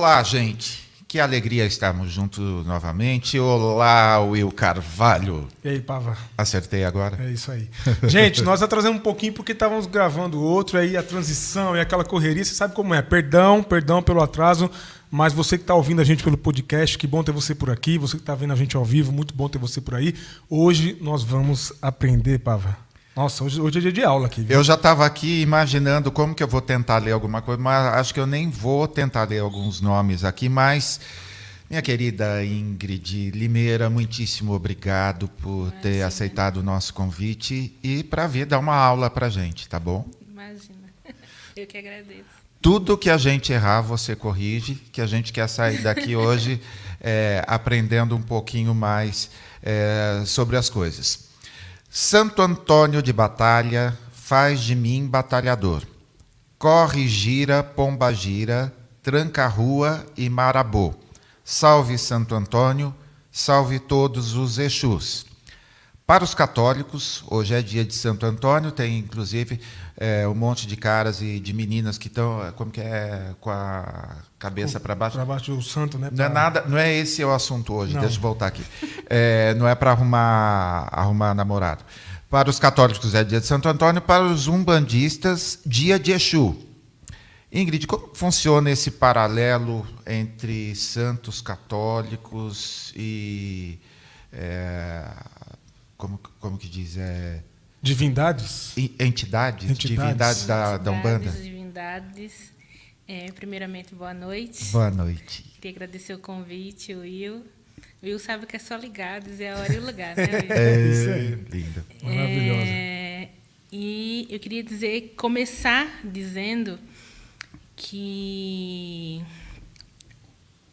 Olá, gente. Que alegria estarmos juntos novamente. Olá, Will Carvalho. E aí, Pava? Acertei agora? É isso aí. Gente, nós atrasamos um pouquinho porque estávamos gravando outro, aí a transição e aquela correria, você sabe como é. Perdão, perdão pelo atraso, mas você que está ouvindo a gente pelo podcast, que bom ter você por aqui. Você que está vendo a gente ao vivo, muito bom ter você por aí. Hoje nós vamos aprender, Pava. Nossa, hoje, hoje é dia de aula aqui. Viu? Eu já estava aqui imaginando como que eu vou tentar ler alguma coisa, mas acho que eu nem vou tentar ler alguns nomes aqui, mas minha querida Ingrid Limeira, muitíssimo obrigado por Imagina. ter aceitado o nosso convite e para vir dar uma aula para gente, tá bom? Imagina. Eu que agradeço. Tudo que a gente errar, você corrige, que a gente quer sair daqui hoje é, aprendendo um pouquinho mais é, sobre as coisas. Santo Antônio de Batalha, faz de mim batalhador. Corre, gira, pomba gira, tranca rua e marabô. Salve Santo Antônio, salve todos os Exus. Para os católicos, hoje é dia de Santo Antônio, tem inclusive é, um monte de caras e de meninas que estão, é, como que é, com a cabeça para baixo. Para baixo o santo, né? Não é nada, não é esse o assunto hoje. Não. Deixa eu voltar aqui. É, não é para arrumar, arrumar namorado. Para os católicos é dia de Santo Antônio, para os umbandistas, dia de Exu. Ingrid, como funciona esse paralelo entre santos católicos e é, como, como que diz? É, divindades? Entidades, entidades, divindades da, da Umbanda. Divindades. É, primeiramente, boa noite. Boa noite. Queria agradecer o convite, Will. O Will sabe que é só ligar, dizer a hora e o lugar, né, Will? É, isso aí. Linda. Maravilhosa. É, e eu queria dizer, começar dizendo que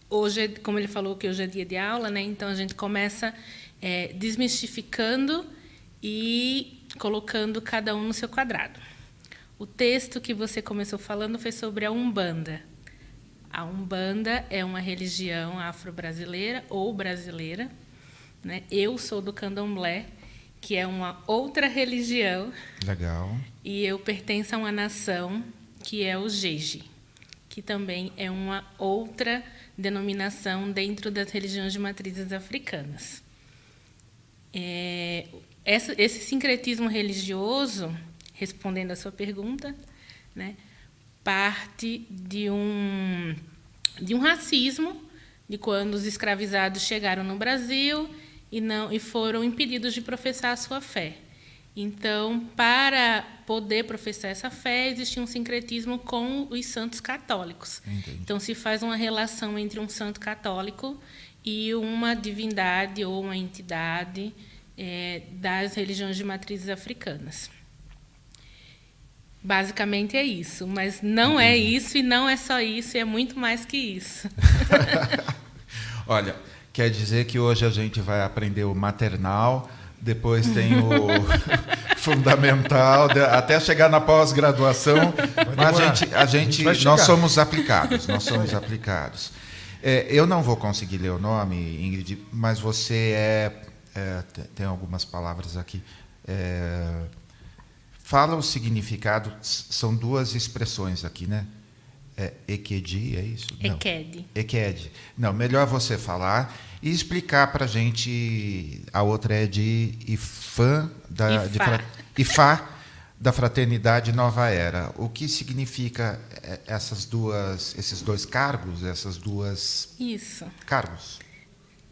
hoje, como ele falou que hoje é dia de aula, né? Então a gente começa é, desmistificando e colocando cada um no seu quadrado. O texto que você começou falando foi sobre a Umbanda. A Umbanda é uma religião afro-brasileira ou brasileira. Né? Eu sou do Candomblé, que é uma outra religião. Legal. E eu pertenço a uma nação que é o Jeje, que também é uma outra denominação dentro das religiões de matrizes africanas. É, esse sincretismo religioso, respondendo à sua pergunta, né, parte de um, de um racismo de quando os escravizados chegaram no Brasil e não e foram impedidos de professar a sua fé. Então, para poder professar essa fé, existia um sincretismo com os santos católicos. Entendi. Então, se faz uma relação entre um santo católico e uma divindade ou uma entidade é, das religiões de matrizes africanas. Basicamente é isso, mas não é isso e não é só isso, é muito mais que isso. Olha, quer dizer que hoje a gente vai aprender o maternal, depois tem o fundamental, até chegar na pós-graduação, mas a gente, a gente, a gente nós somos aplicados, nós somos aplicados. É, eu não vou conseguir ler o nome, Ingrid, mas você é, é tem algumas palavras aqui. É, fala o significado, são duas expressões aqui, né? É Ekedi, é isso? Eked. Não. Eked. Não, melhor você falar e explicar para a gente. A outra é de Ifã, da, Ifá. Ifá, da Fraternidade Nova Era. O que significa é, essas duas, esses dois cargos, essas duas. Isso. Cargos.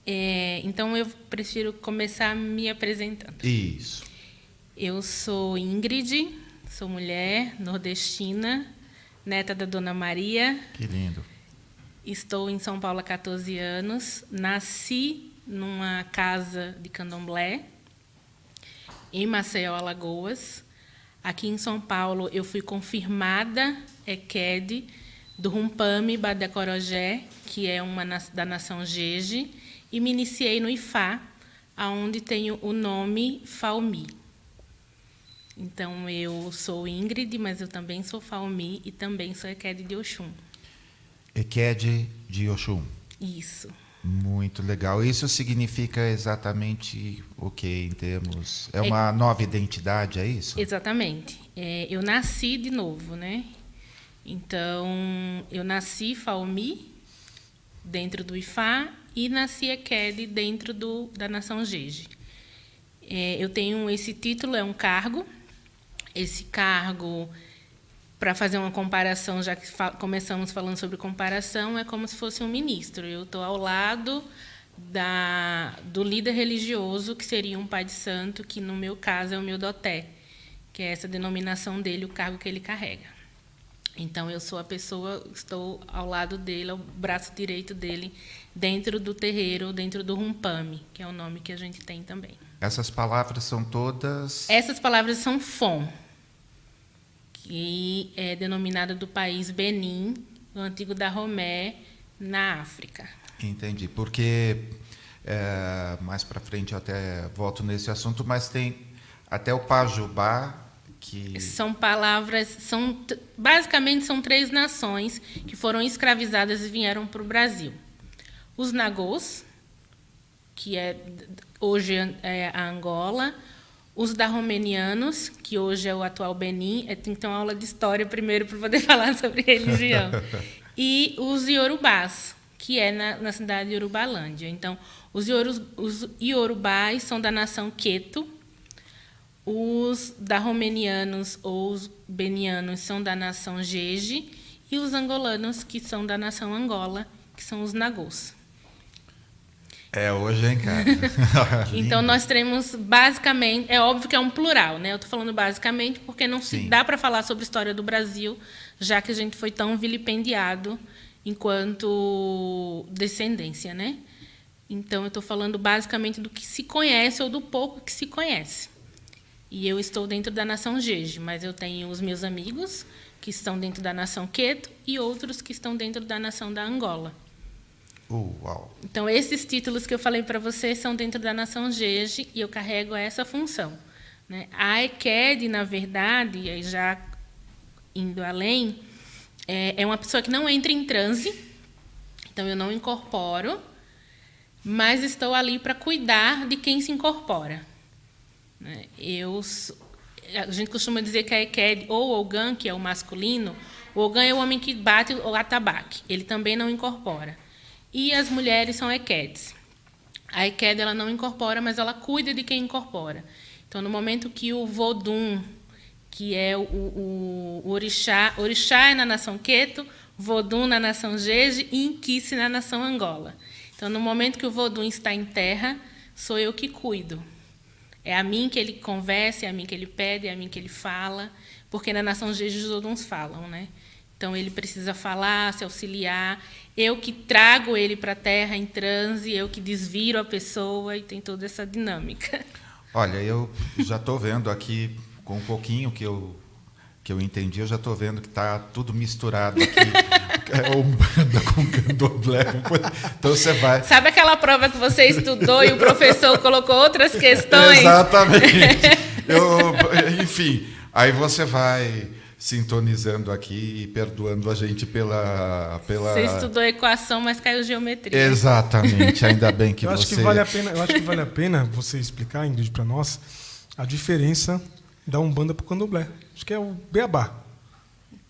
É, então eu prefiro começar me apresentando. Isso. Eu sou Ingrid, sou mulher nordestina, neta da Dona Maria. Que lindo. Estou em São Paulo há 14 anos. Nasci numa casa de candomblé, em Maceió, Alagoas. Aqui em São Paulo, eu fui confirmada EQED do Rumpame Badecorojé, que é uma da nação Jeje, e me iniciei no IFA, aonde tenho o nome Falmi. Então, eu sou Ingrid, mas eu também sou Falmi e também sou EQED de Oxum. EQED de Oxum. Isso. Muito legal. Isso significa exatamente o que em termos. É uma é, nova identidade, é isso? Exatamente. É, eu nasci de novo, né? Então, eu nasci Falmi dentro do IFA, e na CIECED, dentro do, da Nação Jeje. É, eu tenho esse título, é um cargo. Esse cargo, para fazer uma comparação, já que fa começamos falando sobre comparação, é como se fosse um ministro. Eu estou ao lado da, do líder religioso, que seria um pai de santo, que no meu caso é o meu doté, que é essa denominação dele, o cargo que ele carrega. Então eu sou a pessoa, estou ao lado dele, ao braço direito dele, dentro do terreiro, dentro do rumpame, que é o nome que a gente tem também. Essas palavras são todas. Essas palavras são FOM, que é denominada do país Benin, o antigo Dahomey, na África. Entendi, porque é, mais para frente eu até volto nesse assunto, mas tem até o Pajubá que são palavras, são basicamente são três nações que foram escravizadas e vieram para o Brasil. Os Nagôs, que é hoje é a Angola, os Dahomenianos, que hoje é o atual Benin, é, tem que ter uma aula de história primeiro para poder falar sobre religião, e os Iorubás, que é na, na cidade de Urubalândia. Então, os, Iorus, os Iorubás são da nação Queto, os dahomenianos ou os benianos são da nação Jeje e os angolanos, que são da nação Angola, que são os Nagôs. É hoje, hein, cara? então nós temos basicamente, é óbvio que é um plural, né? Eu estou falando basicamente porque não se Sim. dá para falar sobre a história do Brasil, já que a gente foi tão vilipendiado enquanto descendência, né? Então eu estou falando basicamente do que se conhece ou do pouco que se conhece. E eu estou dentro da nação Jeje, mas eu tenho os meus amigos que estão dentro da nação Queto e outros que estão dentro da nação da Angola. Uh, uau. Então, esses títulos que eu falei para vocês são dentro da nação Jeje e eu carrego essa função. Né? A EQED, na verdade, já indo além, é, é uma pessoa que não entra em transe, então eu não incorporo, mas estou ali para cuidar de quem se incorpora. Né? Eu, a gente costuma dizer que a Eked, ou o Ogan, que é o masculino, o Ogan é o homem que bate o atabaque, ele também não incorpora. E as mulheres são Ekeds. A Eked ela não incorpora, mas ela cuida de quem incorpora. Então, no momento que o Vodum, que é o, o, o orixá, orixá é na nação Queto, Vodum na nação Jeje e Inquice na nação Angola. Então, no momento que o Vodum está em terra, sou eu que cuido. É a mim que ele conversa, é a mim que ele pede, é a mim que ele fala, porque na nação Jesus todos falam, né? Então ele precisa falar, se auxiliar. Eu que trago ele para a terra em transe, eu que desviro a pessoa e tem toda essa dinâmica. Olha, eu já estou vendo aqui com um pouquinho que eu que eu entendi, eu já estou vendo que está tudo misturado aqui. é Umbanda com candomblé. Então você vai. Sabe aquela prova que você estudou e o professor colocou outras questões? Exatamente. Eu, enfim, aí você vai sintonizando aqui e perdoando a gente pela, pela. Você estudou equação, mas caiu geometria. Exatamente, ainda bem que eu você. Acho que vale a pena, eu acho que vale a pena você explicar, Ingrid, para nós, a diferença da Umbanda para o Candomblé. Acho que é o Beabá.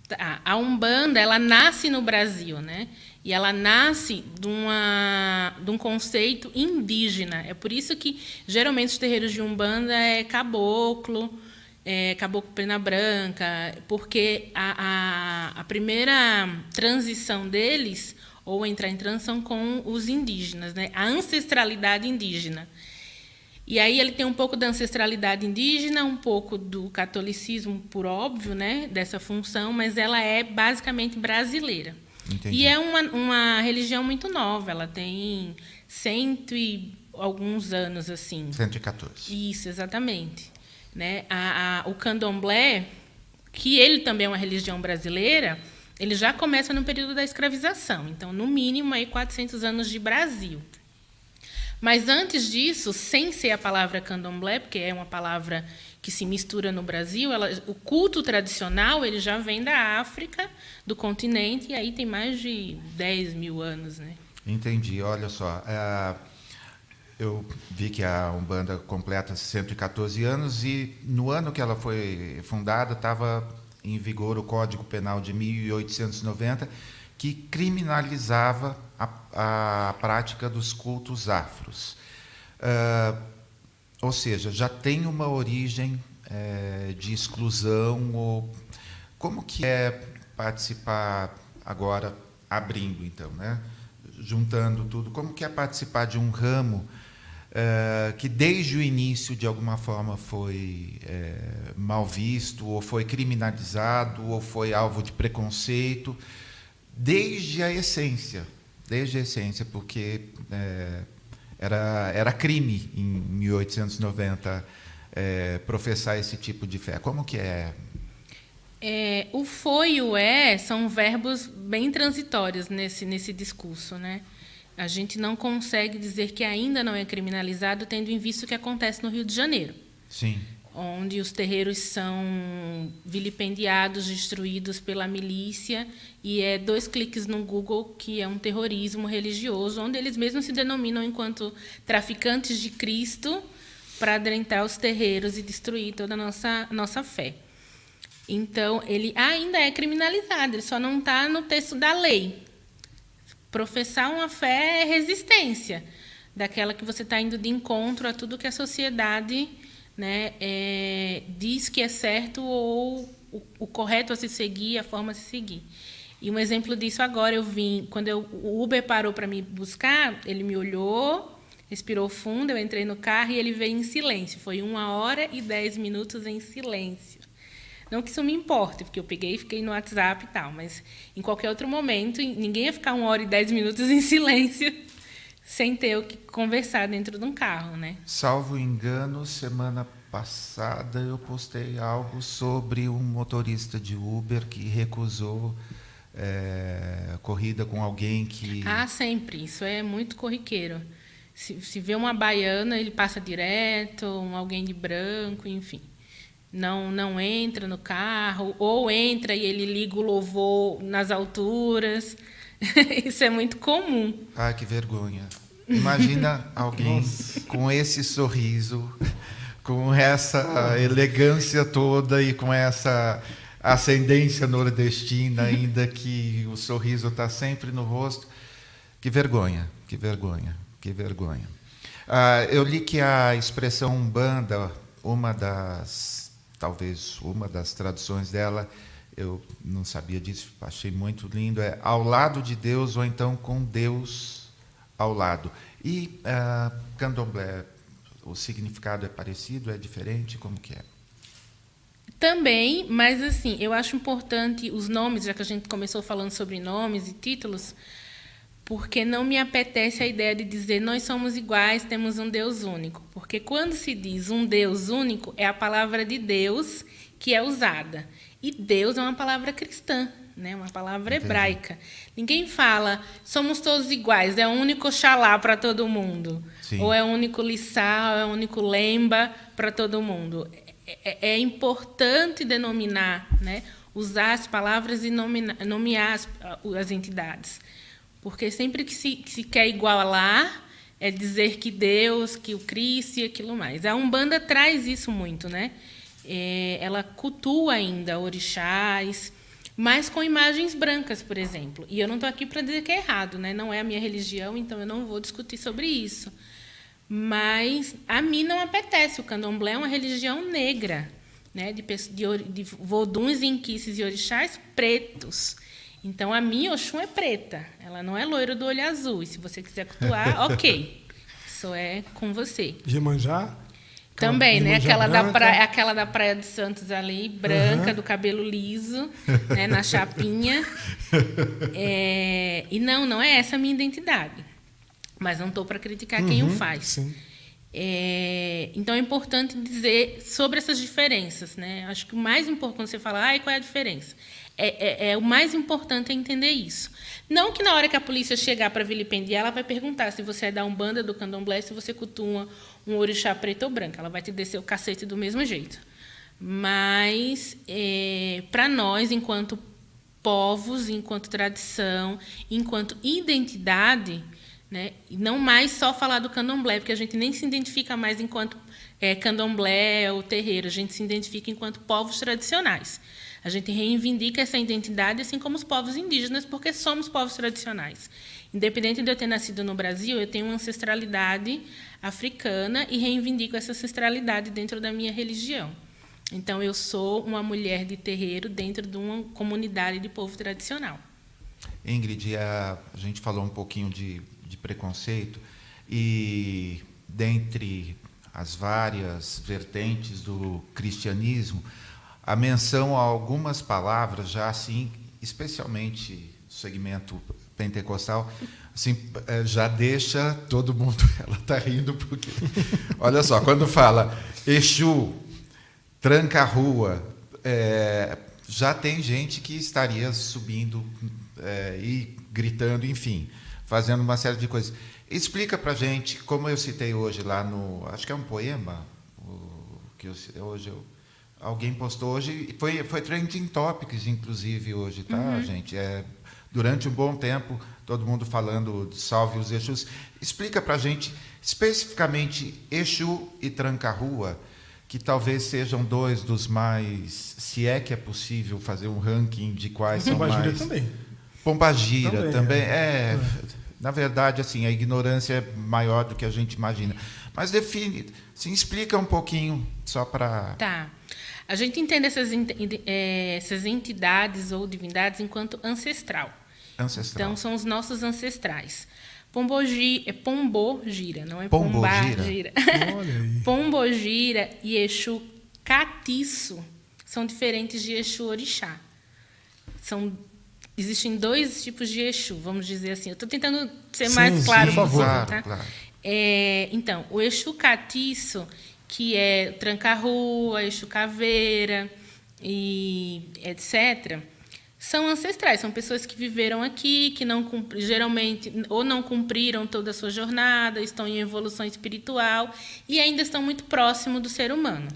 Tá, a Umbanda, ela nasce no Brasil, né? E ela nasce de, uma, de um conceito indígena. É por isso que, geralmente, os terreiros de Umbanda é caboclo, é caboclo pena branca, porque a, a, a primeira transição deles, ou entrar em transição com os indígenas, né? a ancestralidade indígena. E aí ele tem um pouco da ancestralidade indígena, um pouco do catolicismo, por óbvio, né, dessa função, mas ela é basicamente brasileira. Entendi. E é uma, uma religião muito nova, ela tem cento e alguns anos assim. 114. Isso, exatamente. Né? A, a, o candomblé, que ele também é uma religião brasileira, ele já começa no período da escravização. Então, no mínimo, aí 400 anos de Brasil. Mas antes disso, sem ser a palavra candomblé, porque é uma palavra que se mistura no Brasil, ela, o culto tradicional ele já vem da África, do continente, e aí tem mais de 10 mil anos. Né? Entendi. Olha só, é, eu vi que a Umbanda completa 114 anos e no ano que ela foi fundada estava em vigor o Código Penal de 1890 que criminalizava a, a prática dos cultos afros. Uh, ou seja, já tem uma origem é, de exclusão ou como que é participar agora abrindo então, né? Juntando tudo, como que é participar de um ramo é, que desde o início de alguma forma foi é, mal visto ou foi criminalizado ou foi alvo de preconceito desde a essência, desde a essência, porque é, era, era crime em 1890 é, professar esse tipo de fé. Como que é? é? O foi e o é são verbos bem transitórios nesse, nesse discurso. Né? A gente não consegue dizer que ainda não é criminalizado, tendo em vista o que acontece no Rio de Janeiro. Sim. Onde os terreiros são vilipendiados, destruídos pela milícia, e é dois cliques no Google que é um terrorismo religioso, onde eles mesmos se denominam enquanto traficantes de Cristo para adentrar os terreiros e destruir toda a nossa, nossa fé. Então, ele ainda é criminalizado, ele só não está no texto da lei. Professar uma fé é resistência, daquela que você está indo de encontro a tudo que a sociedade né, é, diz que é certo ou o, o, correto a se seguir, a forma a se seguir. E um exemplo disso agora eu vim, quando eu, o Uber parou para me buscar, ele me olhou, respirou fundo, eu entrei no carro e ele veio em silêncio. Foi uma hora e dez minutos em silêncio. Não que isso me importe, porque eu peguei e fiquei no WhatsApp e tal, mas em qualquer outro momento, ninguém ia ficar uma hora e dez minutos em silêncio sem ter o que conversar dentro de um carro, né? Salvo engano, semana passada eu postei algo sobre um motorista de Uber que recusou é, corrida com alguém que. Ah, sempre. Isso é muito corriqueiro. Se, se vê uma baiana, ele passa direto, um, alguém de branco, enfim. Não, não entra no carro, ou entra e ele liga o louvor nas alturas. Isso é muito comum. Ah, que vergonha. Imagina alguém com esse sorriso, com essa elegância toda e com essa ascendência nordestina, ainda que o sorriso está sempre no rosto. Que vergonha, que vergonha. Que vergonha. Ah, eu li que a expressão umbanda, uma das, talvez uma das traduções dela, eu não sabia disso, achei muito lindo, é ao lado de Deus ou então com Deus ao lado. E ah, candomblé, o significado é parecido, é diferente, como que é? Também, mas assim, eu acho importante os nomes, já que a gente começou falando sobre nomes e títulos, porque não me apetece a ideia de dizer nós somos iguais, temos um Deus único. Porque quando se diz um Deus único, é a palavra de Deus que é usada. E Deus é uma palavra cristã, né? uma palavra Entendi. hebraica. Ninguém fala somos todos iguais, é o único xalá para todo mundo. Sim. Ou é o único lissá, ou é o único lemba para todo mundo. É, é, é, importante denominar, né? usar as palavras e nomear, nomear as, as entidades. Porque sempre que se, que se quer igualar, é dizer que Deus, que o Cristo e aquilo mais. A Umbanda traz isso muito, né? É, ela cultua ainda orixás, mas com imagens brancas, por exemplo. E eu não estou aqui para dizer que é errado, né? Não é a minha religião, então eu não vou discutir sobre isso. Mas a mim não apetece. O candomblé é uma religião negra, né? de, de, de voduns, inquices e orixás pretos. Então, a minha Oxum é preta. Ela não é loira do olho azul. E se você quiser cultuar, ok. Isso é com você. Gemanjá? Também, né? Aquela da, praia, aquela da Praia de Santos ali, branca, uhum. do cabelo liso, né? na chapinha. É... E não, não é essa a minha identidade. Mas não estou para criticar uhum, quem o uhum, faz. É... Então é importante dizer sobre essas diferenças. Né? Acho que o mais importante quando você fala, ah, qual é a diferença? É, é, é, o mais importante é entender isso. Não que na hora que a polícia chegar para vilipendiar, ela vai perguntar se você é da Umbanda, do Candomblé, se você cultua um orixá preto ou branco. Ela vai te descer o cacete do mesmo jeito. Mas, é, para nós, enquanto povos, enquanto tradição, enquanto identidade, né, não mais só falar do candomblé, porque a gente nem se identifica mais enquanto é, candomblé ou terreiro, a gente se identifica enquanto povos tradicionais. A gente reivindica essa identidade, assim como os povos indígenas, porque somos povos tradicionais. Independente de eu ter nascido no Brasil, eu tenho uma ancestralidade africana e reivindico essa ancestralidade dentro da minha religião. Então, eu sou uma mulher de terreiro dentro de uma comunidade de povo tradicional. Ingrid, a, gente falou um pouquinho de, de preconceito e dentre as várias vertentes do cristianismo, a menção a algumas palavras já assim, especialmente segmento pentecostal, assim, eh, já deixa todo mundo. Ela está rindo porque, olha só, quando fala Exu, tranca a rua, é, já tem gente que estaria subindo é, e gritando, enfim, fazendo uma série de coisas. Explica para gente, como eu citei hoje lá no, acho que é um poema, o, que eu, hoje eu, alguém postou hoje, foi foi trending topics inclusive hoje, tá, uhum. gente? É durante um bom tempo todo mundo falando de salve os Exus. Explica para gente especificamente Exu e Tranca-Rua, que talvez sejam dois dos mais, se é que é possível fazer um ranking de quais são mais. também. Pombagira também, também é. é. Na verdade, assim, a ignorância é maior do que a gente imagina. Mas define, se explica um pouquinho só para. Tá. A gente entende essas, é, essas entidades ou divindades enquanto ancestral. Ancestral. Então, são os nossos ancestrais. Pombogira, é Pombogira, não é Pombagira. Pombogira e Exu Catiço são diferentes de Exu Orixá. São existem dois tipos de Exu, vamos dizer assim. Eu estou tentando ser sim, mais claro sim, por favor. Claro, tá? claro. É, então, o Exu Catiço, que é Tranca-Rua, Exu Caveira e etc., são ancestrais, são pessoas que viveram aqui, que não geralmente ou não cumpriram toda a sua jornada, estão em evolução espiritual e ainda estão muito próximo do ser humano.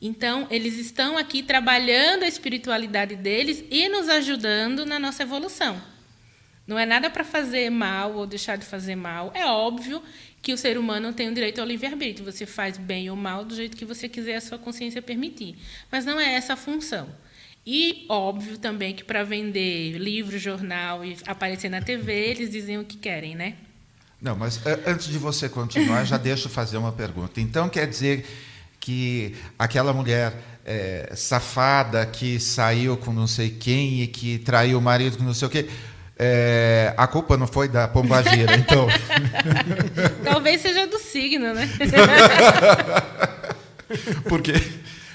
Então, eles estão aqui trabalhando a espiritualidade deles e nos ajudando na nossa evolução. Não é nada para fazer mal ou deixar de fazer mal. É óbvio que o ser humano tem o direito ao livre-arbítrio. Você faz bem ou mal do jeito que você quiser, a sua consciência permitir. Mas não é essa a função. E óbvio também que para vender livro, jornal e aparecer na TV, eles dizem o que querem, né? Não, mas antes de você continuar, já deixo fazer uma pergunta. Então quer dizer que aquela mulher é, safada que saiu com não sei quem e que traiu o marido com não sei o quê. É, a culpa não foi da pombagira, então. Talvez seja do signo, né? Porque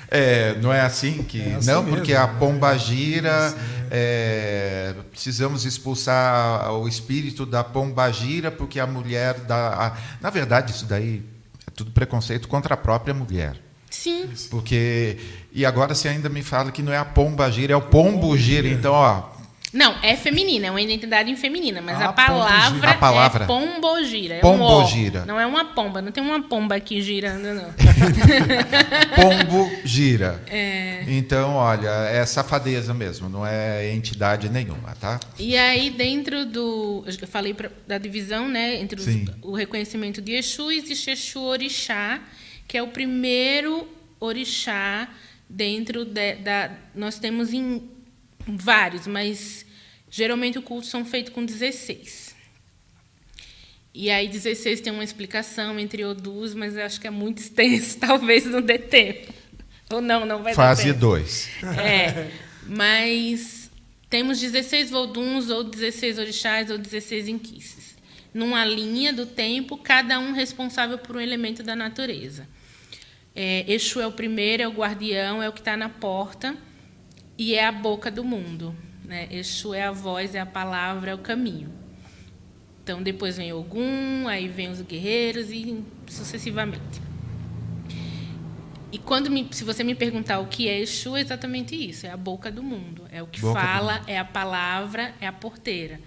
é, não é assim que. É assim não, mesmo, porque a pomba gira. É, precisamos expulsar o espírito da pomba gira, porque a mulher da. A, na verdade, isso daí é tudo preconceito contra a própria mulher. Sim. Porque. E agora você ainda me fala que não é a pomba gira, é o pombo gira. Então, ó, não, é feminina, é uma identidade feminina, mas a, a palavra, a palavra é pombogira. É pombogira. Um não é uma pomba, não tem uma pomba aqui girando, não. Pombo gira. É. Então, olha, é safadeza mesmo, não é entidade nenhuma, tá? E aí, dentro do. Eu falei pra, da divisão, né? Entre os, o reconhecimento de Exu, existe Exu Orixá, que é o primeiro orixá dentro de, da. Nós temos em vários, mas Geralmente, o culto são feitos com 16. E aí, 16 tem uma explicação entre Odus, mas acho que é muito extenso, talvez não dê tempo. Ou não, não vai Fase dar tempo. 2. É, mas temos 16 Voduns, ou 16 Orixás, ou 16 Inquices. Numa linha do tempo, cada um responsável por um elemento da natureza. É, Exu é o primeiro, é o guardião, é o que está na porta e é a boca do mundo. Né? Exu é a voz, é a palavra, é o caminho. Então, depois vem Ogum, aí vem os guerreiros e sucessivamente. E quando me, se você me perguntar o que é Exu, é exatamente isso: é a boca do mundo, é o que boca fala, é a palavra, é a porteira.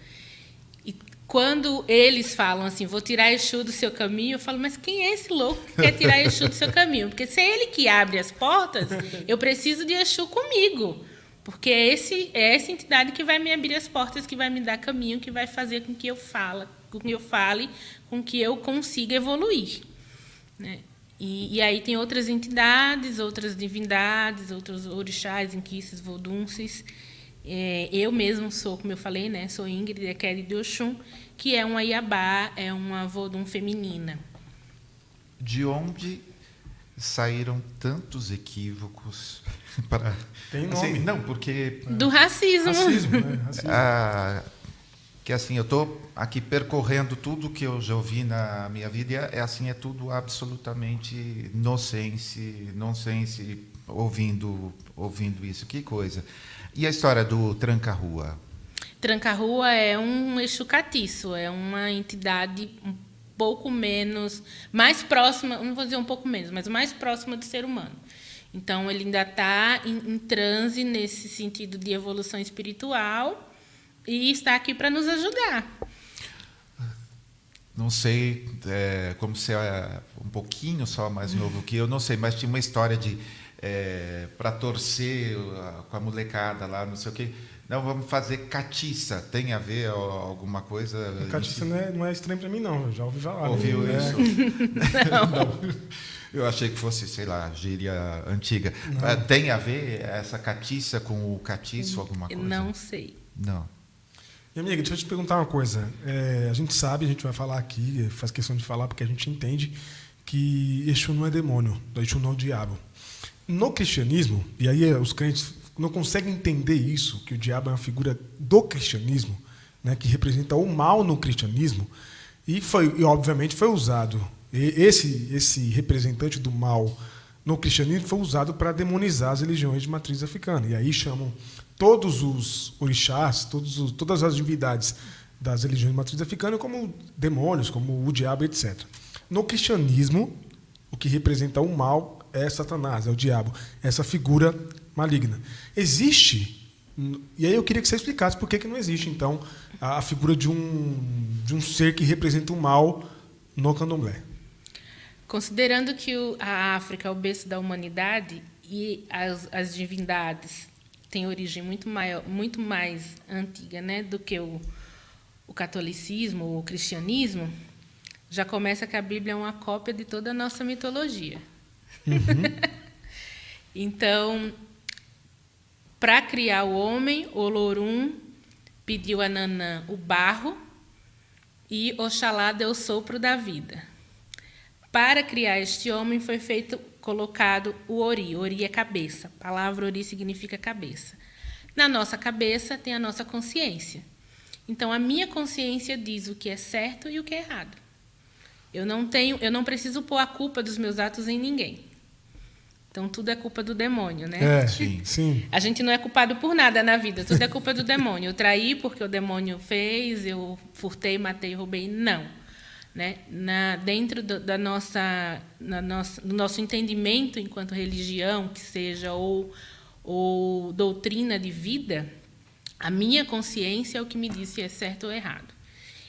E quando eles falam assim, vou tirar Exu do seu caminho, eu falo, mas quem é esse louco que quer tirar Exu do seu caminho? Porque se é ele que abre as portas, eu preciso de Exu comigo. Porque é, esse, é essa entidade que vai me abrir as portas, que vai me dar caminho, que vai fazer com que eu fale, com que eu fale, com que eu consiga evoluir. Né? E, e, aí tem outras entidades, outras divindades, outros orixás, inquices, vodunces. É, eu mesmo sou, como eu falei, né, sou Ingrid Ekeri de Oxum, que é uma Iabá, é uma vodum feminina. De onde saíram tantos equívocos para tem nome assim, não porque do racismo, racismo, né? racismo. Ah, que assim eu estou aqui percorrendo tudo que eu já ouvi na minha vida é assim é tudo absolutamente nonsense nonsense ouvindo ouvindo isso que coisa e a história do tranca-rua tranca-rua é um eixo catiço é uma entidade pouco menos, mais próxima, não vou dizer um pouco menos, mas mais próxima do ser humano. Então, ele ainda está em, em transe nesse sentido de evolução espiritual e está aqui para nos ajudar. Não sei, é, como você é um pouquinho só mais novo que eu, não sei, mas tinha uma história de é, para torcer com a molecada lá, não sei o quê. Não, vamos fazer catiça. Tem a ver alguma coisa? Catiça não é, não é estranho para mim, não. Eu já ouvi falar. Ouviu né? isso? não. Eu achei que fosse, sei lá, gíria antiga. Não. Tem a ver essa catiça com o catiço, alguma coisa? Não sei. Não. Minha amiga, deixa eu te perguntar uma coisa. É, a gente sabe, a gente vai falar aqui, faz questão de falar porque a gente entende que Exu não é demônio, Exu não é o diabo. No cristianismo, e aí os crentes não consegue entender isso, que o diabo é uma figura do cristianismo, né, que representa o mal no cristianismo, e foi e obviamente foi usado esse esse representante do mal no cristianismo foi usado para demonizar as religiões de matriz africana. E aí chamam todos os orixás, todos os, todas as divindades das religiões de matriz africana como demônios, como o diabo, etc. No cristianismo, o que representa o mal é Satanás, é o diabo, essa figura maligna. Existe, e aí eu queria que você explicasse por que, que não existe, então, a, figura de um, de um ser que representa o mal no candomblé. Considerando que a África é o berço da humanidade e as, as divindades têm origem muito, maior, muito mais antiga né, do que o, o catolicismo ou o cristianismo, já começa que a Bíblia é uma cópia de toda a nossa mitologia. Uhum. então, para criar o homem, Olorum pediu a Nanã o barro e Oxalá deu sopro da vida. Para criar este homem foi feito colocado o ori. Ori é cabeça. A palavra ori significa cabeça. Na nossa cabeça tem a nossa consciência. Então a minha consciência diz o que é certo e o que é errado. Eu não tenho, eu não preciso pôr a culpa dos meus atos em ninguém. Então tudo é culpa do demônio, né? É, sim, sim. A gente não é culpado por nada na vida, tudo é culpa do demônio. Eu traí porque o demônio fez, eu furtei, matei, roubei. Não. Né? Na, dentro do, da nossa, na nossa, do nosso entendimento enquanto religião, que seja, ou, ou doutrina de vida, a minha consciência é o que me diz se é certo ou errado.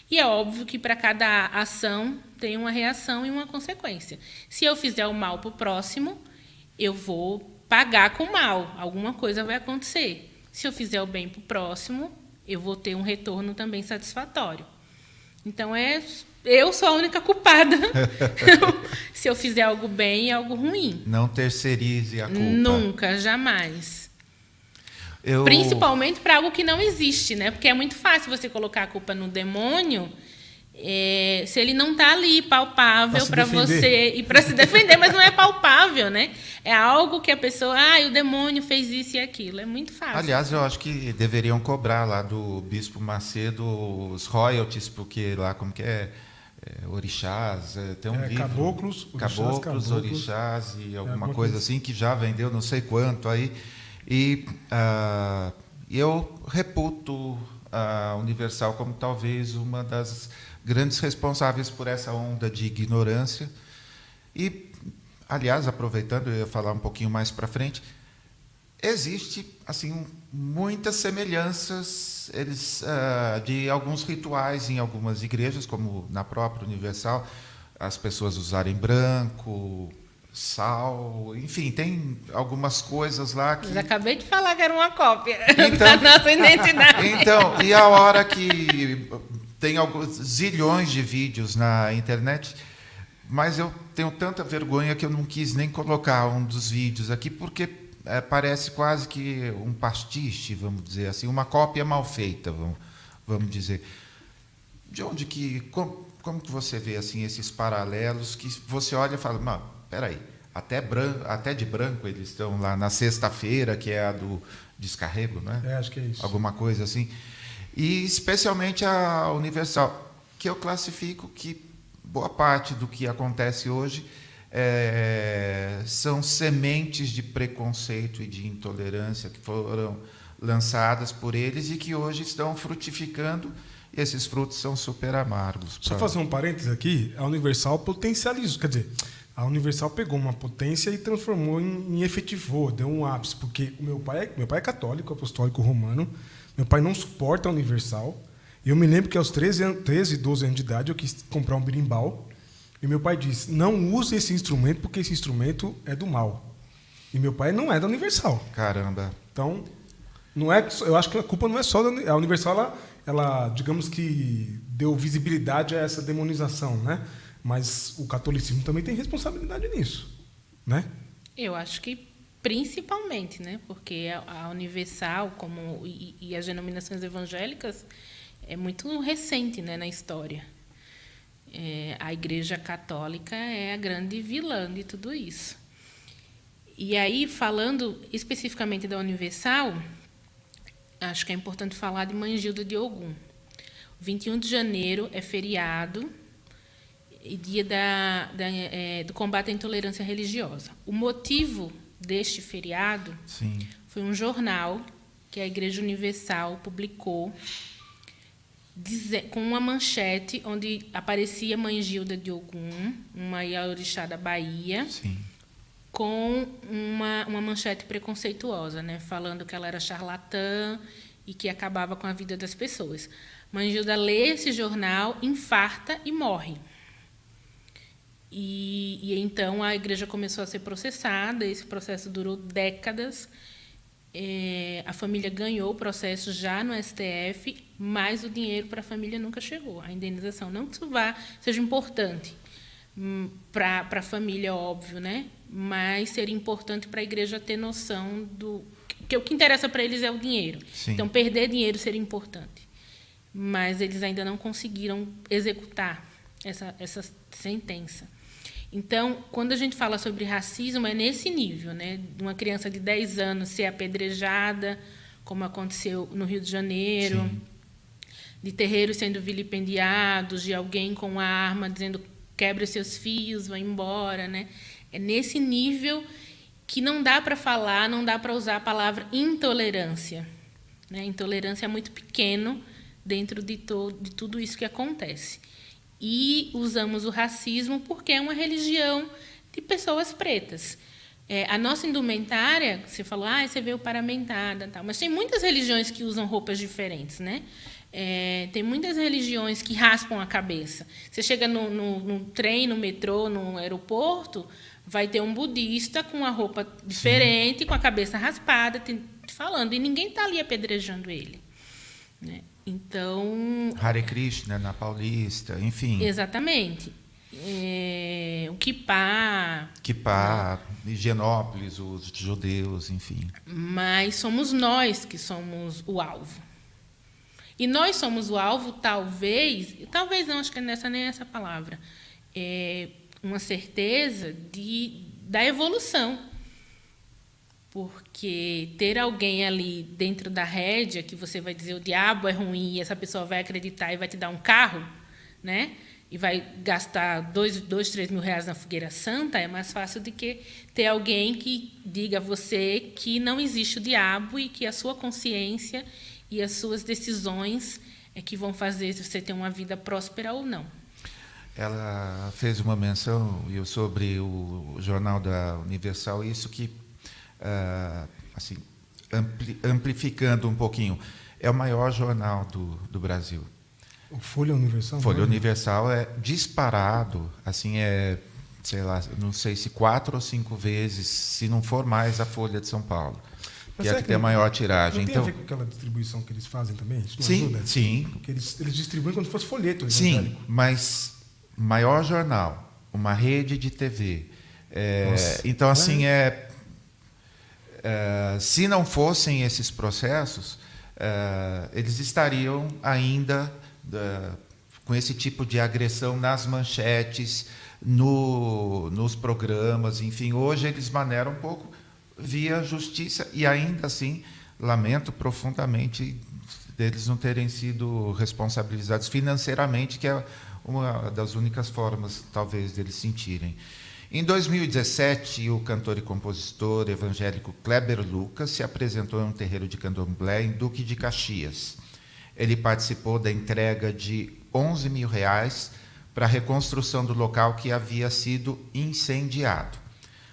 E é óbvio que para cada ação tem uma reação e uma consequência. Se eu fizer o mal para o próximo, eu vou pagar com mal, alguma coisa vai acontecer. Se eu fizer o bem para o próximo, eu vou ter um retorno também satisfatório. Então é eu sou a única culpada se eu fizer algo bem e algo ruim. Não terceirize a culpa. Nunca, jamais. Eu... Principalmente para algo que não existe, né? Porque é muito fácil você colocar a culpa no demônio é, se ele não está ali palpável para você e para se defender, mas não é palpável, né? É algo que a pessoa, ah, o demônio fez isso e aquilo. É muito fácil. Aliás, eu acho que deveriam cobrar lá do Bispo Macedo os royalties, porque lá, como que é? é orixás, é, tem um é, livro. Caboclos, orixás, caboclos, caboclos, orixás e alguma é, coisa assim, que já vendeu não sei quanto aí. E uh, eu reputo a Universal como talvez uma das grandes responsáveis por essa onda de ignorância. E, aliás, aproveitando, eu ia falar um pouquinho mais para frente, existe assim muitas semelhanças eles uh, de alguns rituais em algumas igrejas, como na própria Universal, as pessoas usarem branco, sal, enfim, tem algumas coisas lá que. Mas acabei de falar que era uma cópia então, da nossa identidade. Então, e a hora que tem alguns zilhões de vídeos na internet mas eu tenho tanta vergonha que eu não quis nem colocar um dos vídeos aqui, porque é, parece quase que um pastiche, vamos dizer assim, uma cópia mal feita, vamos, vamos dizer. De onde que, como, como que você vê assim esses paralelos que você olha e fala, mano, peraí, até, branco, até de branco eles estão lá na sexta-feira, que é a do descarrego, não é? É, acho que é isso. Alguma coisa assim. E especialmente a Universal, que eu classifico que boa parte do que acontece hoje é, são sementes de preconceito e de intolerância que foram lançadas por eles e que hoje estão frutificando e esses frutos são super amargos. Só fazer um parênteses aqui, a Universal potencializou, quer dizer, a Universal pegou uma potência e transformou em, em efetivou, deu um ápice, porque o meu pai, é, meu pai é católico, apostólico romano, meu pai não suporta a Universal, e eu me lembro que aos 13, 13, 12 anos de idade eu quis comprar um birimbau, e meu pai disse: não use esse instrumento porque esse instrumento é do mal. E meu pai não é da Universal. Caramba. Então, não é, eu acho que a culpa não é só da a Universal, ela, ela, digamos que deu visibilidade a essa demonização, né? Mas o catolicismo também tem responsabilidade nisso, né? Eu acho que principalmente, né? Porque a Universal, como e, e as denominações evangélicas, é muito recente, né, na história. É, a Igreja Católica é a grande vilã de tudo isso. E aí, falando especificamente da Universal, acho que é importante falar de Mãe Gilda de Ogum. 21 de janeiro é feriado e dia da, da, é, do combate à intolerância religiosa. O motivo deste feriado Sim. foi um jornal que a Igreja Universal publicou com uma manchete onde aparecia Mãe Gilda de Ogum, uma Iorixá da Bahia, Sim. com uma, uma manchete preconceituosa, né, falando que ela era charlatã e que acabava com a vida das pessoas. Mãe Gilda lê esse jornal, infarta e morre. E, e então a igreja começou a ser processada, esse processo durou décadas é, a família ganhou o processo já no STF, mas o dinheiro para a família nunca chegou. A indenização não que isso vá, seja importante hum, para a família, óbvio, né? mas seria importante para a igreja ter noção do que o que interessa para eles é o dinheiro. Sim. Então, perder dinheiro seria importante. Mas eles ainda não conseguiram executar essa, essa sentença. Então, quando a gente fala sobre racismo, é nesse nível, né? Uma criança de 10 anos ser apedrejada, como aconteceu no Rio de Janeiro, Sim. de terreiros sendo vilipendiados, de alguém com arma dizendo quebre os seus fios, vai embora, né? É nesse nível que não dá para falar, não dá para usar a palavra intolerância. Né? Intolerância é muito pequeno dentro de, to de tudo isso que acontece e usamos o racismo porque é uma religião de pessoas pretas. É, a nossa indumentária, você falou, ah, você veio paramentada, tal, mas tem muitas religiões que usam roupas diferentes, né? É, tem muitas religiões que raspam a cabeça. Você chega no, no, no, trem, no metrô, no aeroporto, vai ter um budista com uma roupa diferente, Sim. com a cabeça raspada, falando, e ninguém está ali apedrejando ele. Né? Então. Hare Krishna na Paulista, enfim. Exatamente. É, o Kipá. Kipá, né? Higienópolis, os judeus, enfim. Mas somos nós que somos o alvo. E nós somos o alvo, talvez, talvez não, acho que nessa nem é essa palavra, é uma certeza de, da evolução. Porque ter alguém ali dentro da rédea que você vai dizer o diabo é ruim e essa pessoa vai acreditar e vai te dar um carro, né? E vai gastar dois, dois três mil reais na fogueira santa, é mais fácil do que ter alguém que diga a você que não existe o diabo e que a sua consciência e as suas decisões é que vão fazer se você ter uma vida próspera ou não. Ela fez uma menção sobre o jornal da Universal, isso que assim, ampli, amplificando um pouquinho, é o maior jornal do, do Brasil. O Folha Universal? Folha Universal é disparado, assim, é, sei lá, não sei se quatro ou cinco vezes, se não for mais, a Folha de São Paulo. Mas que é que tem a maior tiragem. Não então, tem a ver com aquela distribuição que eles fazem também? Isso sim, ajuda? sim. Porque eles, eles distribuem como se fosse folheto. Sim, mas maior jornal uma rede de TV. É, então, assim, é, é, se não fossem esses processos, é, eles estariam ainda é, com esse tipo de agressão nas manchetes, no, nos programas, enfim. Hoje eles maneiram um pouco via justiça e ainda assim lamento profundamente deles não terem sido responsabilizados financeiramente, que é uma das únicas formas, talvez, deles sentirem. Em 2017, o cantor e compositor evangélico Kleber Lucas se apresentou em um terreiro de candomblé em Duque de Caxias. Ele participou da entrega de 11 mil reais para a reconstrução do local que havia sido incendiado.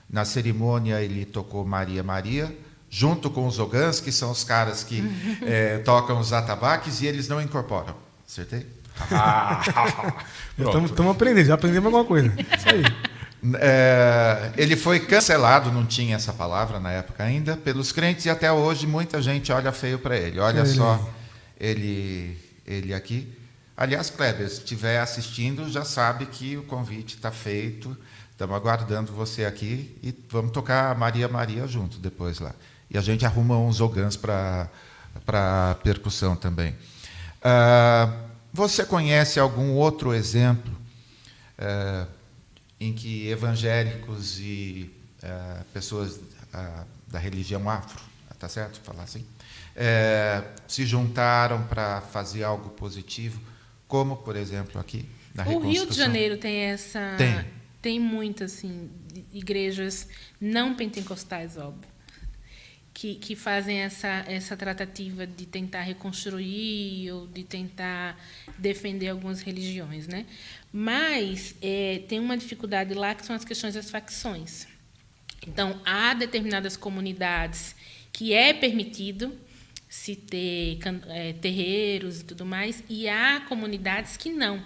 Na cerimônia, ele tocou Maria Maria, junto com os ogãs, que são os caras que é, tocam os atabaques, e eles não incorporam. Acertei? Estamos aprendendo, já aprendemos alguma coisa. Isso aí. É, ele foi cancelado, não tinha essa palavra na época ainda, pelos crentes e até hoje muita gente olha feio para ele. Olha ele. só, ele, ele aqui. Aliás, Kleber, se estiver assistindo, já sabe que o convite está feito. Estamos aguardando você aqui e vamos tocar Maria Maria junto depois lá. E a gente arruma uns ogãs para percussão também. Uh, você conhece algum outro exemplo uh, em que evangélicos e uh, pessoas da religião afro, tá certo falar assim, se juntaram para fazer algo positivo? Como, por exemplo, aqui na O Rio de Janeiro tem essa. Tem. Tem muitas, assim, igrejas não pentecostais, óbvio, que, que fazem essa, essa tratativa de tentar reconstruir ou de tentar defender algumas religiões. Né? Mas é, tem uma dificuldade lá que são as questões das facções. Então, há determinadas comunidades que é permitido se ter é, terreiros e tudo mais, e há comunidades que não,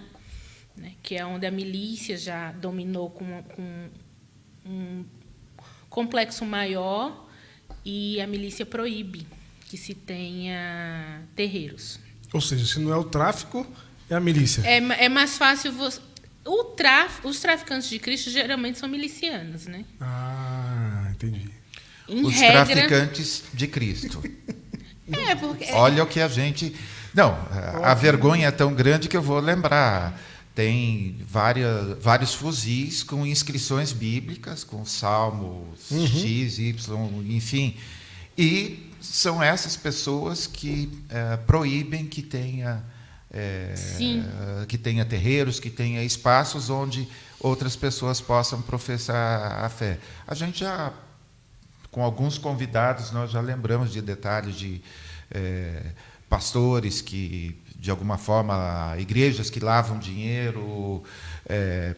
né? que é onde a milícia já dominou com, com um complexo maior e a milícia proíbe que se tenha terreiros. Ou seja, se não é o tráfico, é a milícia. É, é mais fácil você. O traf, os traficantes de Cristo geralmente são milicianos, né? Ah, entendi. Em os regra... traficantes de Cristo. É, porque... Olha o que a gente. Não, a vergonha é tão grande que eu vou lembrar. Tem várias, vários fuzis com inscrições bíblicas, com salmos uhum. X, Y, enfim. E são essas pessoas que é, proíbem que tenha, é, que tenha terreiros, que tenha espaços onde outras pessoas possam professar a fé. A gente já com alguns convidados, nós já lembramos de detalhes de é, pastores que, de alguma forma, igrejas que lavam dinheiro, é,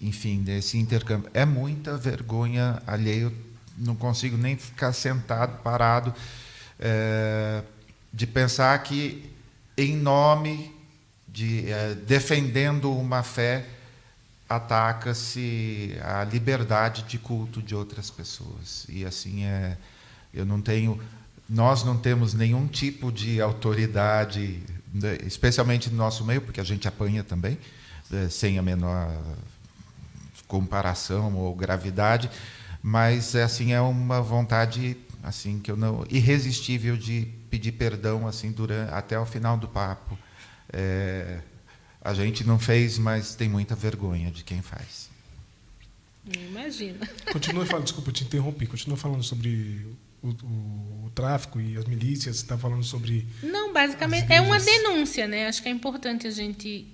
enfim, desse intercâmbio. É muita vergonha alheia, eu não consigo nem ficar sentado, parado, é, de pensar que, em nome de é, defendendo uma fé, ataca-se a liberdade de culto de outras pessoas. E assim é, eu não tenho, nós não temos nenhum tipo de autoridade, especialmente no nosso meio, porque a gente apanha também, né, sem a menor comparação ou gravidade, mas assim é uma vontade assim que eu não irresistível de pedir perdão assim durante até o final do papo. É, a gente não fez, mas tem muita vergonha de quem faz. Imagina. Continua falando, desculpa, te interrompi. Continua falando sobre o, o tráfico e as milícias. Está falando sobre. Não, basicamente é uma denúncia, né? Acho que é importante a gente,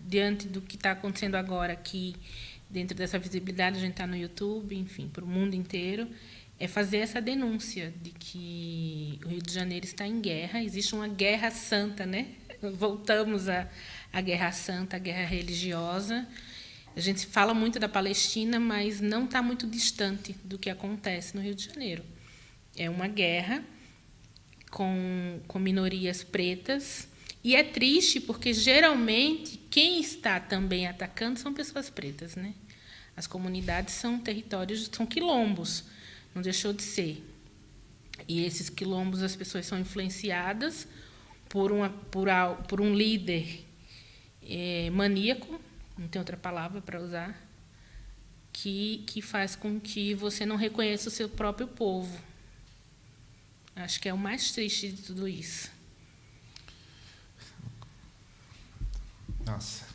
diante do que está acontecendo agora aqui, dentro dessa visibilidade, a gente está no YouTube, enfim, para o mundo inteiro, é fazer essa denúncia de que o Rio de Janeiro está em guerra. Existe uma guerra santa, né? Voltamos a a guerra santa, a guerra religiosa. A gente fala muito da Palestina, mas não está muito distante do que acontece no Rio de Janeiro. É uma guerra com, com minorias pretas. E é triste porque, geralmente, quem está também atacando são pessoas pretas. Né? As comunidades são territórios, são quilombos, não deixou de ser. E esses quilombos, as pessoas são influenciadas por, uma, por, por um líder é, maníaco, não tem outra palavra para usar, que, que faz com que você não reconheça o seu próprio povo. Acho que é o mais triste de tudo isso. Nossa,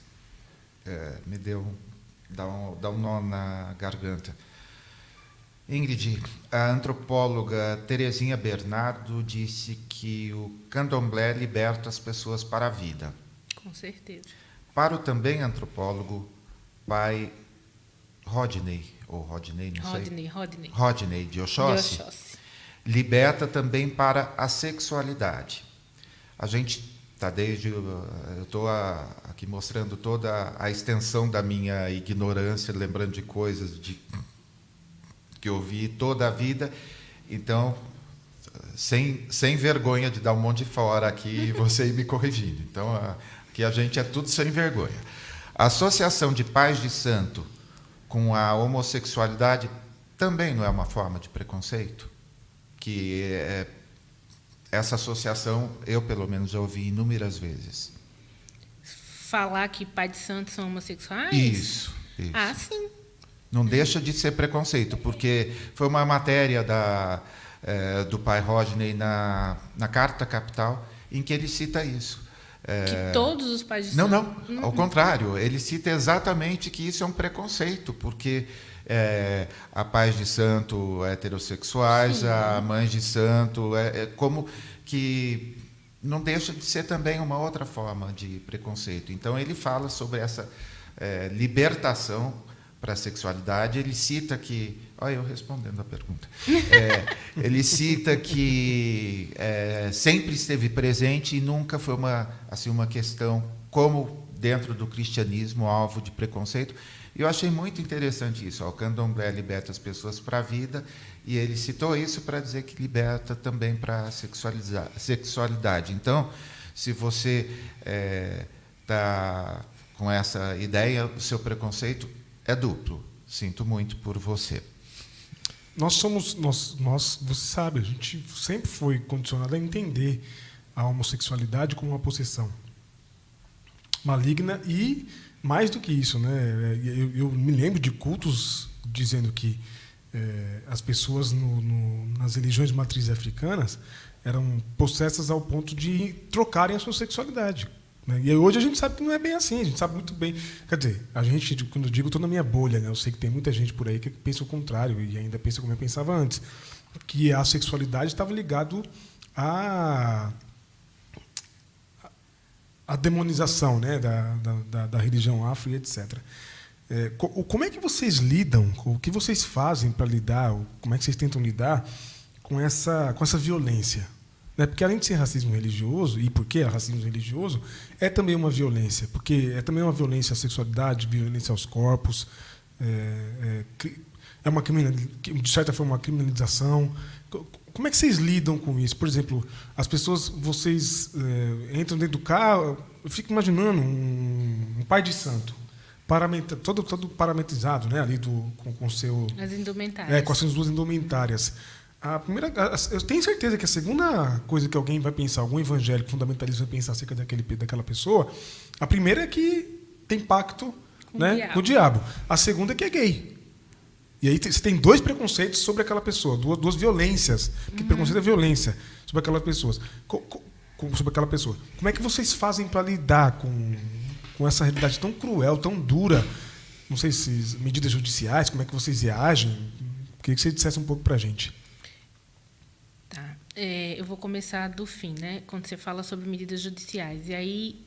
é, me deu. dá um, dá um nó na garganta. Ingrid, a antropóloga Terezinha Bernardo disse que o candomblé liberta as pessoas para a vida. Com certeza. Para o também antropólogo, pai Rodney, ou Rodney, não Rodney, sei. Rodney. Rodney de Oxóssi, De Oxóssi. Liberta também para a sexualidade. A gente está desde. Eu estou aqui mostrando toda a extensão da minha ignorância, lembrando de coisas de, que eu vi toda a vida. Então, sem, sem vergonha de dar um monte de fora aqui e você ir me corrigindo. Então, aqui a gente é tudo sem vergonha. A associação de pais de santo com a homossexualidade também não é uma forma de preconceito? Que é, essa associação, eu pelo menos já ouvi inúmeras vezes. Falar que pai de santo são homossexuais? Isso, isso. Ah, sim. Não deixa de ser preconceito, porque foi uma matéria da, eh, do pai Rodney na, na Carta Capital em que ele cita isso. Que todos os pais de não, não, ao contrário, ele cita exatamente que isso é um preconceito, porque eh, há pais de santo heterossexuais, há mães de santo, é, é como que não deixa de ser também uma outra forma de preconceito. Então ele fala sobre essa eh, libertação para a sexualidade. Ele cita que, olha eu respondendo a pergunta, É, ele cita que é, sempre esteve presente e nunca foi uma assim uma questão como dentro do cristianismo alvo de preconceito. E eu achei muito interessante isso. ó, O candomblé liberta as pessoas para a vida e ele citou isso para dizer que liberta também para a sexualidade. Então, se você está com essa ideia, o seu preconceito é duplo. Sinto muito por você. Nós somos, nós, nós, você sabe, a gente sempre foi condicionado a entender a homossexualidade como uma possessão maligna e mais do que isso, né? Eu, eu me lembro de cultos dizendo que eh, as pessoas no, no, nas religiões de matriz africanas eram possessas ao ponto de trocarem a sua sexualidade. Né? E hoje a gente sabe que não é bem assim, a gente sabe muito bem. Quer dizer, a gente, quando eu digo, estou na minha bolha, né? eu sei que tem muita gente por aí que pensa o contrário e ainda pensa como eu pensava antes, que a sexualidade estava ligado a a demonização né, da, da, da, religião afro e etc. É, co- como é que vocês lidam, o que vocês fazem para lidar, como é que vocês tentam lidar com essa, com essa violência? Né? Porque além de ser racismo religioso, e por que é racismo religioso, é também uma violência, porque é também uma violência à sexualidade, violência aos corpos, é, é, é uma de certa forma uma criminalização. Co- Como é que vocês lidam com isso? Por exemplo, as pessoas, vocês é, entram dentro do carro, eu fico imaginando um, um pai de santo, paramenta, todo, todo parametrizado, né, ali do, com, com seu As indumentárias. é, com as suas duas indumentárias. A primeira, eu tenho certeza que a segunda coisa que alguém vai pensar, algum evangélico fundamentalista vai pensar acerca daquele, daquela pessoa, a primeira é que tem pacto Com né, o diabo. com o diabo. A segunda é que é gay. E aí você tem dois preconceitos sobre aquela pessoa, duas, duas violências. Que preconceito é violência sobre aquelas pessoas. Co- co- com- sobre aquela pessoa. Como é que vocês fazem para lidar com, com essa realidade tão cruel, tão dura? Não sei se medidas judiciais, como é que vocês reagem? Queria que você dissesse um pouco para a gente. É, eu vou começar do fim, né? Quando você fala sobre medidas judiciais. E aí,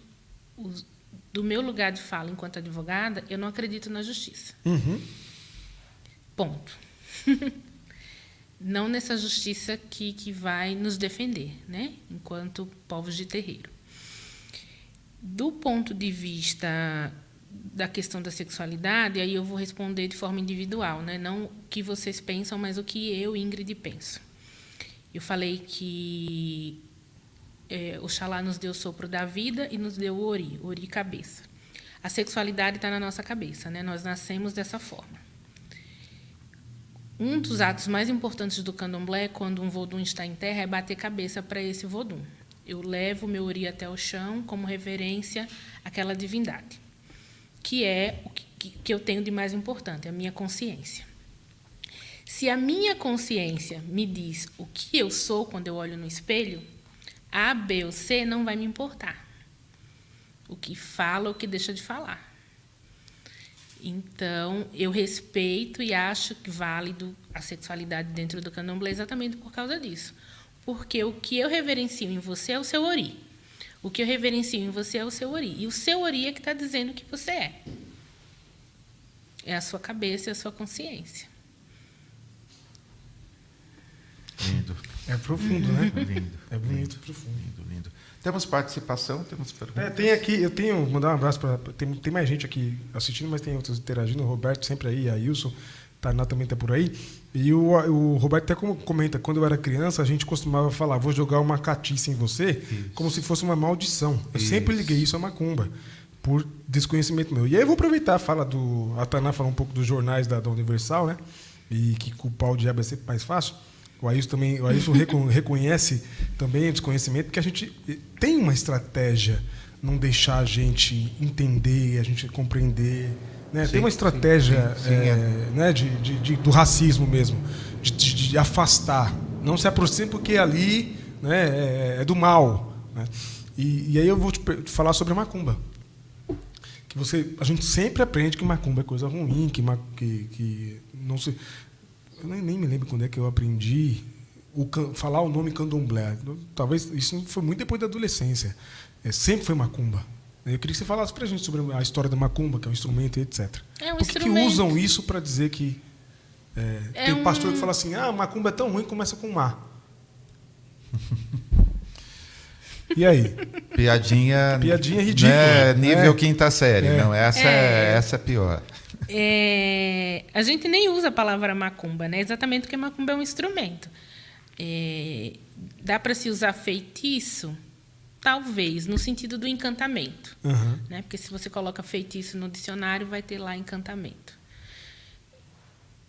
os- do meu lugar de fala enquanto advogada, eu não acredito na justiça. Uhum. Ponto. não nessa justiça que, que vai nos defender, né? Enquanto povos de terreiro. Do ponto de vista da questão da sexualidade, aí eu vou responder de forma individual, né? Não o que vocês pensam, mas o que eu, Ingrid, penso. Eu falei que é, Oxalá nos deu o sopro da vida e nos deu o ori, ori cabeça. A sexualidade está na nossa cabeça, né? Nós nascemos dessa forma. Um dos atos mais importantes do candomblé, quando um vodum está em terra, é bater cabeça para esse vodum. Eu levo meu ori até o chão como reverência àquela divindade, que é o que, que eu tenho de mais importante, a minha consciência. Se a minha consciência me diz o que eu sou quando eu olho no espelho, A, B ou C não vai me importar. O que fala o que deixa de falar. Então, eu respeito e acho que válido a sexualidade dentro do candomblé exatamente por causa disso. Porque o que eu reverencio em você é o seu ori. O que eu reverencio em você é o seu ori. E o seu ori é que está dizendo o que você é. É a sua cabeça e a sua consciência. Lindo. É profundo, né? Lindo. É bonito, profundo. Lindo, lindo. Temos participação, temos perguntas. É, tem aqui, eu tenho, mandar um abraço para. Tem, tem mais gente aqui assistindo, mas tem outros interagindo. O Roberto sempre aí, a Wilson, Tainá também está por aí. E o, o Roberto até comenta, quando eu era criança, a gente costumava falar, vou jogar uma catiça em você, como se fosse uma maldição. Eu Isso. sempre liguei isso a macumba, por desconhecimento meu. E aí eu vou aproveitar, fala do. A Tainá fala um pouco dos jornais da, da Universal, né? E que culpar o diabo é sempre mais fácil. O Ailson também, o Ailson recon- reconhece também o desconhecimento, porque a gente tem uma estratégia não deixar a gente entender, a gente compreender. Né? Sim, tem uma estratégia sim, sim, é, é. né, de, de- de- do racismo mesmo, de, de- afastar. Não se aproxime porque ali né, é, é do mal. Né? E, e aí eu vou te, falar sobre a macumba. Que você, a gente sempre aprende que macumba é coisa ruim, que, que, que não se. Eu nem, nem me lembro quando é que eu aprendi o, can- falar o nome candomblé. Talvez isso foi muito depois da adolescência. É, sempre foi macumba. Eu queria que você falasse pra gente sobre a história da macumba, que é um instrumento e etc. É um Por que, que usam isso para dizer que. é, É tem um- pastor que fala assim: ah, macumba é tão ruim que começa com má. E aí? Piadinha. Piadinha ridícula, Né, nível é. quinta série. É. Não, essa é. É. essa é pior. É, a gente nem usa a palavra macumba, né? Exatamente porque macumba é um instrumento. É, dá para se usar feitiço? Talvez, no sentido do encantamento. Aham. Né? Porque se você coloca feitiço no dicionário, vai ter lá encantamento.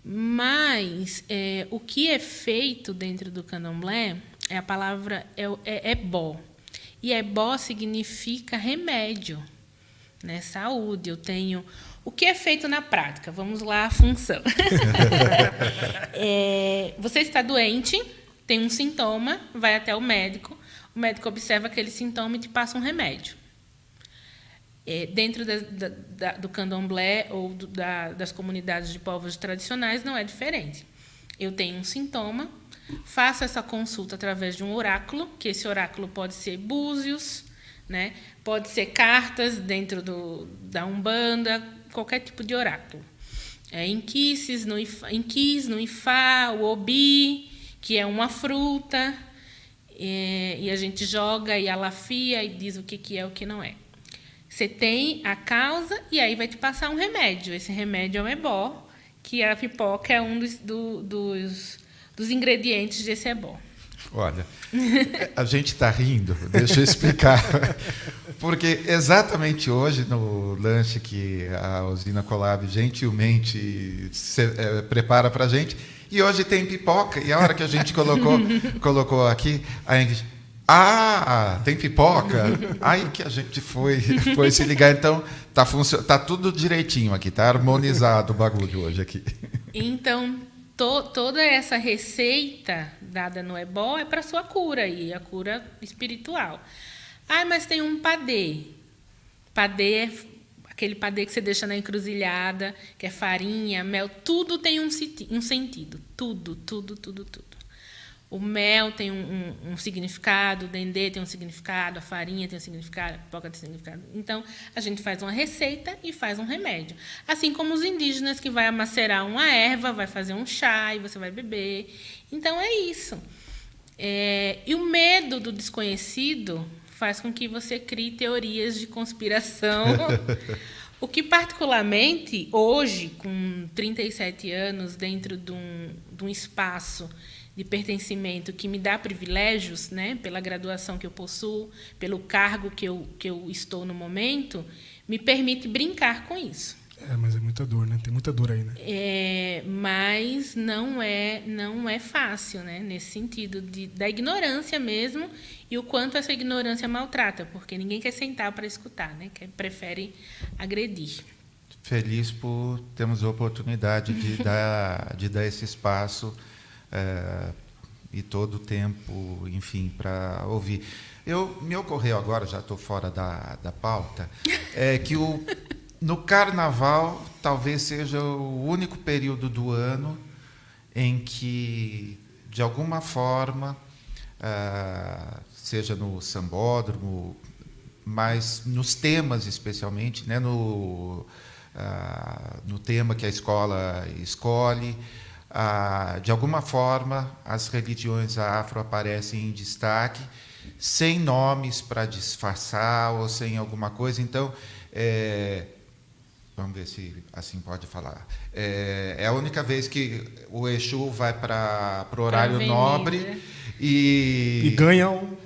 Mas é, o que é feito dentro do candomblé é a palavra é, o- é, ebó. E ebó significa remédio, né? saúde. Eu tenho. O que é feito na prática? Vamos lá, a função. É, você está doente, tem um sintoma, vai até o médico, o médico observa aquele sintoma e te passa um remédio. É, dentro da- da- da- do candomblé ou do- da- das comunidades de povos tradicionais não é diferente. Eu tenho um sintoma, faço essa consulta através de um oráculo, que esse oráculo pode ser búzios, né? pode ser cartas dentro do, da Umbanda, qualquer tipo de oráculo. É, inquices no inquis no Ifá, o obi, que é uma fruta, é, e a gente joga e alafia e diz o que, que é o que não é. Você tem a causa e aí vai te passar um remédio. Esse remédio é o ebó, que a pipoca é um dos, do- dos, dos ingredientes desse ebó. Olha, a gente está rindo, deixa eu explicar. Porque exatamente hoje, no lanche que a usina Colab gentilmente se- eh, prepara para a gente, e hoje tem pipoca, e a hora que a gente colocou, colocou aqui, a Ingrid, ah, tem pipoca? Aí que a gente foi, foi se ligar, então tá, funcio- tá tudo direitinho aqui, tá harmonizado o bagulho hoje aqui. Então, to- toda essa receita dada no ebó é para sua cura e a cura espiritual. Ah, mas tem um padê. Padê é aquele padê que você deixa na encruzilhada, que é farinha, mel, tudo tem um, um sentido. Tudo, tudo, tudo, tudo. O mel tem um, um- um significado, o dendê tem um significado, a farinha tem um significado, a pipoca tem um significado. Então, a gente faz uma receita e faz um remédio. Assim como os indígenas que vai macerar uma erva, vai fazer um chá e você vai beber. Então, é isso. É, e o medo do desconhecido faz com que você crie teorias de conspiração. o que, particularmente, hoje, com 37 anos, dentro de um, de um espaço de pertencimento que me dá privilégios, né, pela graduação que eu possuo, pelo cargo que eu, que eu estou no momento, me permite brincar com isso. É, mas é muita dor, né? Tem muita dor aí, né? É, mas não é não é fácil, né? Nesse sentido de, da ignorância mesmo e o quanto essa ignorância maltrata, porque ninguém quer sentar para escutar, né? Que prefere agredir. feliz por termos a oportunidade de dar, de dar esse espaço é, e todo o tempo, enfim, para ouvir. Eu, me ocorreu agora, já estou fora da, da pauta, é que o, no carnaval talvez seja o único período do ano em que, de alguma forma, ah, seja no sambódromo, mas nos temas especialmente, né, no, ah, no tema que a escola escolhe, ah, de alguma forma as religiões afro aparecem em destaque, sem nomes para disfarçar ou sem alguma coisa. Então, é, Vamos ver se assim pode falar. É, é a única vez que o Exu vai para o horário nobre e. E ganha o,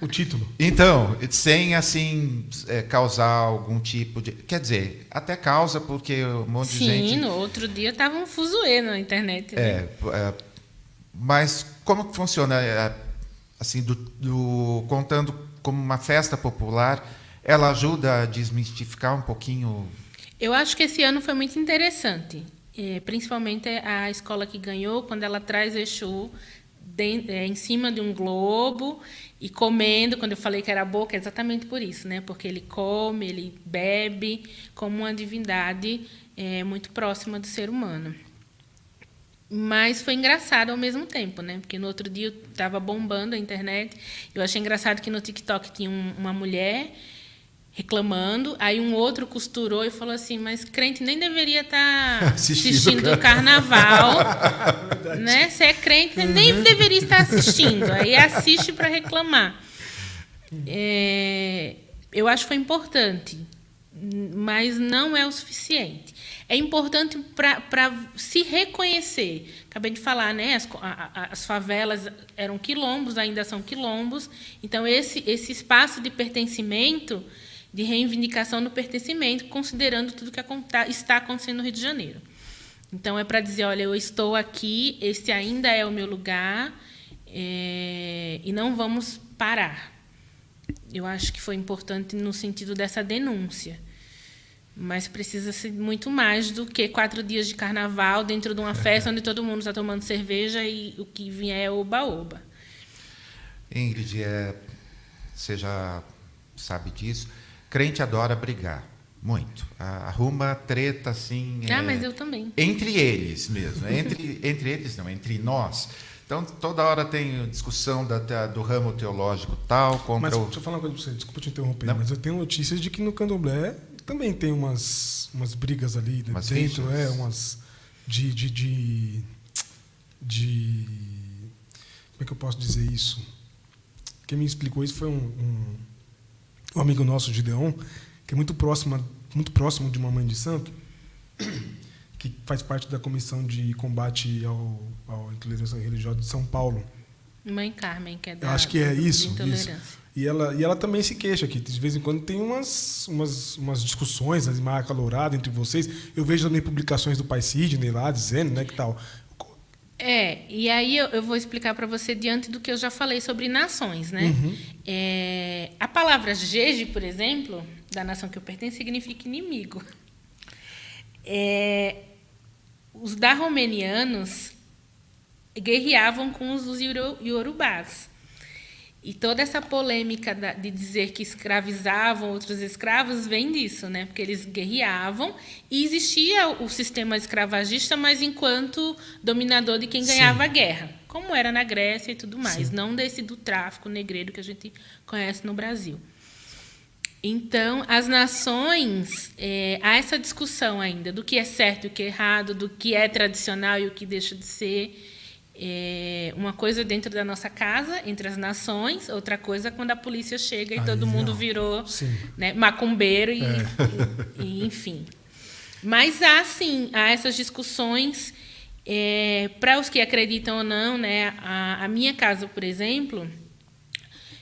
o título. Então, sem assim é, causar algum tipo de. Quer dizer, até causa, porque um monte Sim, de gente. Sim, no outro dia tava um fuzuê na internet. Né? É, é, mas como que funciona? É, assim, do, do, contando como uma festa popular, ela ajuda a desmistificar um pouquinho eu acho que esse ano foi muito interessante, é, principalmente a escola que ganhou, quando ela traz Exu de, é, em cima de um globo e comendo. Quando eu falei que era boca, é exatamente por isso, né? Porque ele come, ele bebe como uma divindade é, muito próxima do ser humano. Mas foi engraçado ao mesmo tempo, né? Porque no outro dia estava bombando a internet. Eu achei engraçado que no TikTok tinha um, uma mulher reclamando. Aí um outro costurou e falou assim: Mas crente nem deveria estar tá assistindo o carnaval. né? Se é crente, nem deveria estar assistindo. Aí assiste para reclamar. É, eu acho que foi importante, mas não é o suficiente. É importante para se reconhecer. Acabei de falar, né? As, a, as favelas eram quilombos, ainda são quilombos. Então, esse, esse espaço de pertencimento de reivindicação do pertencimento, considerando tudo que está acontecendo no Rio de Janeiro. Então, é para dizer: olha, eu estou aqui, este ainda é o meu lugar, é, e não vamos parar. Eu acho que foi importante no sentido dessa denúncia. Mas precisa ser muito mais do que quatro dias de carnaval dentro de uma festa onde todo mundo está tomando cerveja e o que vier é oba-oba. Ingrid, é, você já sabe disso. Crente adora brigar. Muito. Arruma treta assim. Ah, é, mas eu também. Entre eles mesmo. Entre, entre eles não, entre nós. Então, toda hora tem discussão da, da, do ramo teológico tal contra mas, o... Deixa eu falar uma coisa para você, desculpa te interromper, não. mas eu tenho notícias de que no candomblé também tem umas, umas brigas ali né, umas dentro, é, umas de, de, de, de, Como é que eu posso dizer isso? Quem me explicou isso foi um, um um amigo nosso, Gideon, que é muito próximo, muito próximo de uma mãe de santo, que faz parte da comissão de combate ao, à intolerância religiosa de São Paulo. Mãe Carmen, que é da Eu acho que é isso, isso. E ela, e ela também se queixa aqui. De vez em quando tem umas, umas, umas discussões mais acaloradas entre vocês. Eu vejo também publicações do pai Sidney lá dizendo né, que tal. É, e aí eu, eu vou explicar para você diante do que eu já falei sobre nações, né? Uhum. É, a palavra jeje, por exemplo, da nação que eu pertenço, significa inimigo. É, os darromenianos guerreavam com os iorubás. E toda essa polêmica de dizer que escravizavam outros escravos vem disso, né? Porque eles guerreavam e existia o sistema escravagista, mas enquanto dominador de quem ganhava Sim. a guerra, como era na Grécia e tudo mais, Sim. não desse do tráfico negreiro que a gente conhece no Brasil. Então, as nações, é, há essa discussão ainda do que é certo e o que é errado, do que é tradicional e o que deixa de ser é uma coisa dentro da nossa casa, entre as nações, outra coisa quando a polícia chega e Aí, todo mundo virou né, macumbeiro e, é. e, e, enfim. Mas há sim, há essas discussões é, para os que acreditam ou não, né? A, a, minha casa, por exemplo,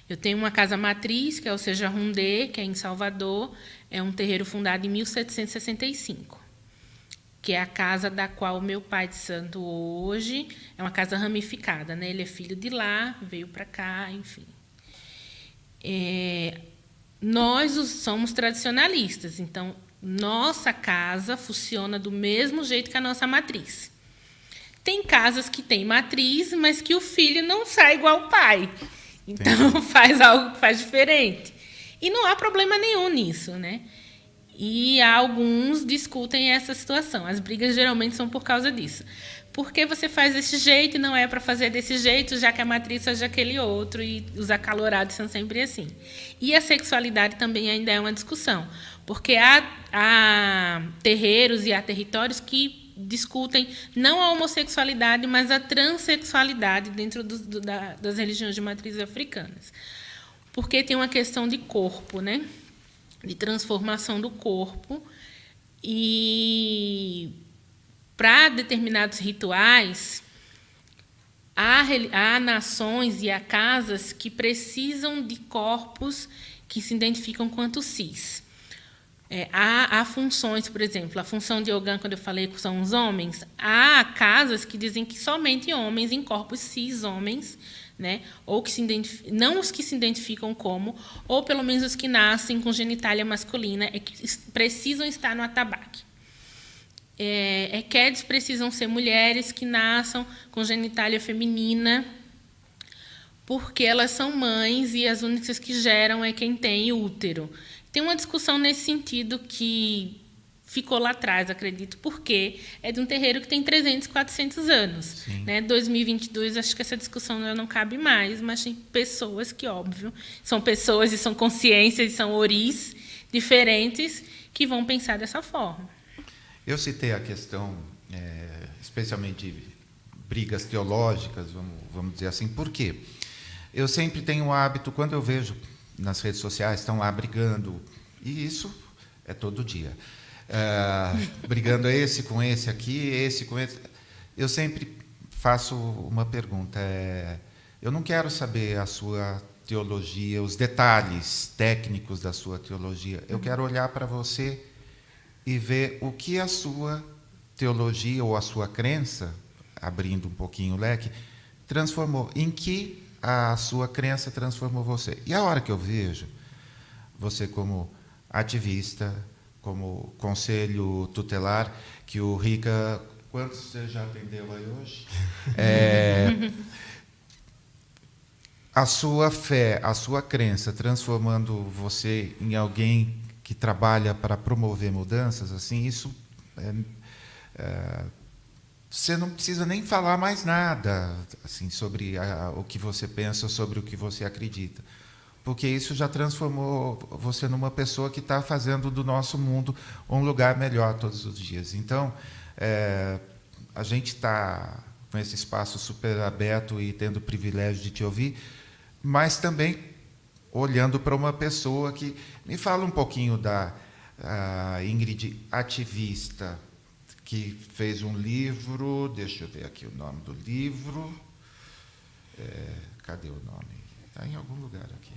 eu tenho uma casa matriz que é o Seja Rundê, que é em Salvador, é um terreiro fundado em 1765 que é a casa da qual meu pai de santo hoje é uma casa ramificada, né? Ele é filho de lá, veio para cá, enfim. É, nós somos tradicionalistas, então Nossa casa funciona do mesmo jeito que a nossa matriz. Tem casas que tem matriz, mas que o filho não sai igual o pai. Então Entendi. faz algo faz diferente. E não há problema nenhum nisso, né? E alguns discutem essa situação. As brigas geralmente são por causa disso. Por que você faz desse jeito e não é para fazer desse jeito, já que a matriz é aquele outro e os acalorados são sempre assim? E a sexualidade também ainda é uma discussão, porque há, há terreiros e há territórios que discutem não a homossexualidade, mas a transexualidade dentro do, do, da, das religiões de matriz africanas. Porque tem uma questão de corpo, né? De transformação do corpo. E para determinados rituais, há, há nações e há casas que precisam de corpos que se identificam quanto cis. É, há, há, funções, por exemplo, a função de Ogan, quando eu falei que são os homens, há casas que dizem que somente homens em corpos cis homens, né, ou que se não os que se identificam como, ou pelo menos os que nascem com genitália masculina, é que precisam estar no atabaque. É, é precisam ser mulheres que nasçam com genitália feminina, porque elas são mães e as únicas que geram é quem tem útero. Tem uma discussão nesse sentido que ficou lá atrás, acredito, porque é de um terreiro que tem 300, 400 anos. Né? 2022, acho que essa discussão já não cabe mais, mas tem pessoas que, óbvio, são pessoas e são consciências e são oris diferentes que vão pensar dessa forma. Eu citei a questão, é, especialmente brigas teológicas, vamos, vamos dizer assim, por quê? Eu sempre tenho o hábito, quando eu vejo nas redes sociais, estão lá brigando. E isso é todo dia. Uh, brigando esse com esse aqui, esse com esse. Eu sempre faço uma pergunta. É, eu não quero saber a sua teologia, os detalhes técnicos da sua teologia. Eu quero olhar para você e ver o que a sua teologia ou a sua crença, abrindo um pouquinho o leque, transformou. Em que a sua crença transformou você. E a hora que eu vejo você como ativista, como conselho tutelar, que o Rica. Quantos você já atendeu aí hoje? É, a sua fé, a sua crença transformando você em alguém que trabalha para promover mudanças, assim, isso é, é, você não precisa nem falar mais nada assim sobre a, o que você pensa, sobre o que você acredita, porque isso já transformou você numa pessoa que está fazendo do nosso mundo um lugar melhor todos os dias. Então, é, a gente está com esse espaço super aberto e tendo o privilégio de te ouvir, mas também olhando para uma pessoa que me fala um pouquinho da Ingrid ativista que fez um livro, deixa eu ver aqui o nome do livro. É, cadê o nome? Está em algum lugar aqui.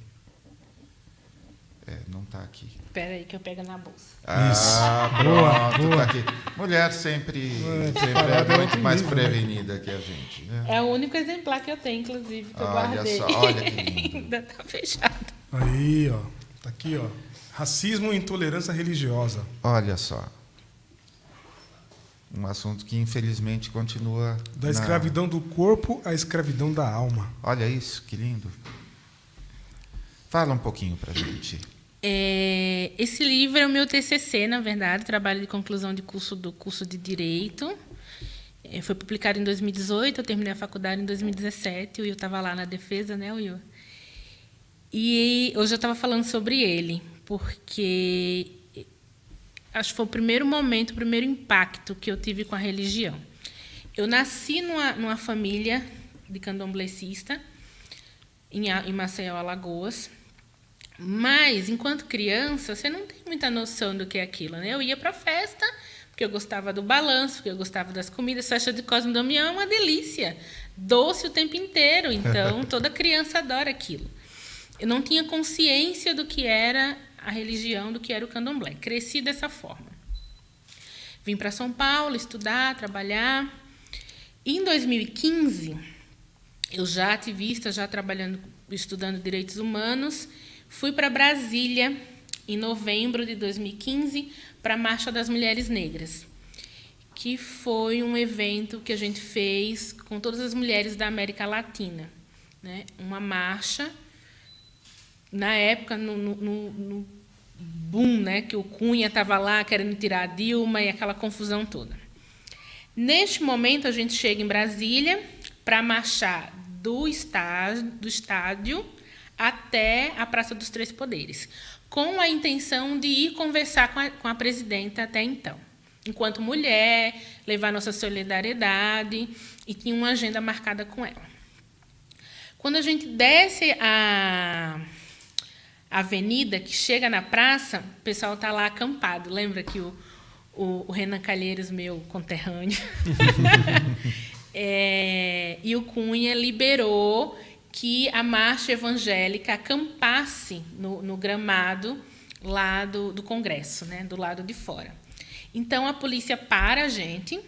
É, não está aqui. Espera aí que eu pego na bolsa. Ah, Isso. pronto, boa, tá aqui. Mulher sempre, é, sempre é muito mais né? prevenida que a gente. Né? É o único exemplar que eu tenho, inclusive, que olha eu guardei. Só, olha que lindo. Ainda está fechado. Aí, ó. Está aqui, ó. Racismo e intolerância religiosa. Olha só um assunto que infelizmente continua. Da escravidão do corpo à escravidão da alma. Olha isso, que lindo. Fala um pouquinho para a gente. É, esse livro é o meu TCC, na verdade, trabalho de conclusão de curso do curso de Direito. É, foi publicado em 2018, eu terminei a faculdade em 2017. O Will estava lá na defesa, né, Will? E hoje eu estava falando sobre ele, porque acho que foi o primeiro momento, o primeiro impacto que eu tive com a religião. Eu nasci numa, numa família de candomblessista, em, em Maceió, Alagoas. Mas, enquanto criança, você não tem muita noção do que é aquilo. Né? Eu ia para a festa, porque eu gostava do balanço, porque eu gostava das comidas. Festa de Cosme Damião é uma delícia. Doce o tempo inteiro. Então, toda criança adora aquilo. Eu não tinha consciência do que era a religião do que era o candomblé. Cresci dessa forma. Vim para São Paulo estudar, trabalhar. E em 2015, eu já ativista, já trabalhando, estudando direitos humanos, fui para Brasília em novembro de 2015, para a Marcha das Mulheres Negras, que foi um evento que a gente fez com todas as mulheres da América Latina. Né? Uma marcha, na época, no, no, no boom, né? que o Cunha estava lá querendo tirar a Dilma e aquela confusão toda. Neste momento, a gente chega em Brasília para marchar do estádio, do estádio até a Praça dos Três Poderes com a intenção de ir conversar com a, com a presidenta até então. Enquanto mulher, levar nossa solidariedade e tinha uma agenda marcada com ela. Quando a gente desce a avenida, que chega na praça, o pessoal está lá acampado. Lembra que o, o, o Renan Calheiros, meu conterrâneo, é, e o Cunha liberou que a marcha evangélica acampasse no, no gramado lá do, do Congresso, né, do lado de fora. Então a polícia para a gente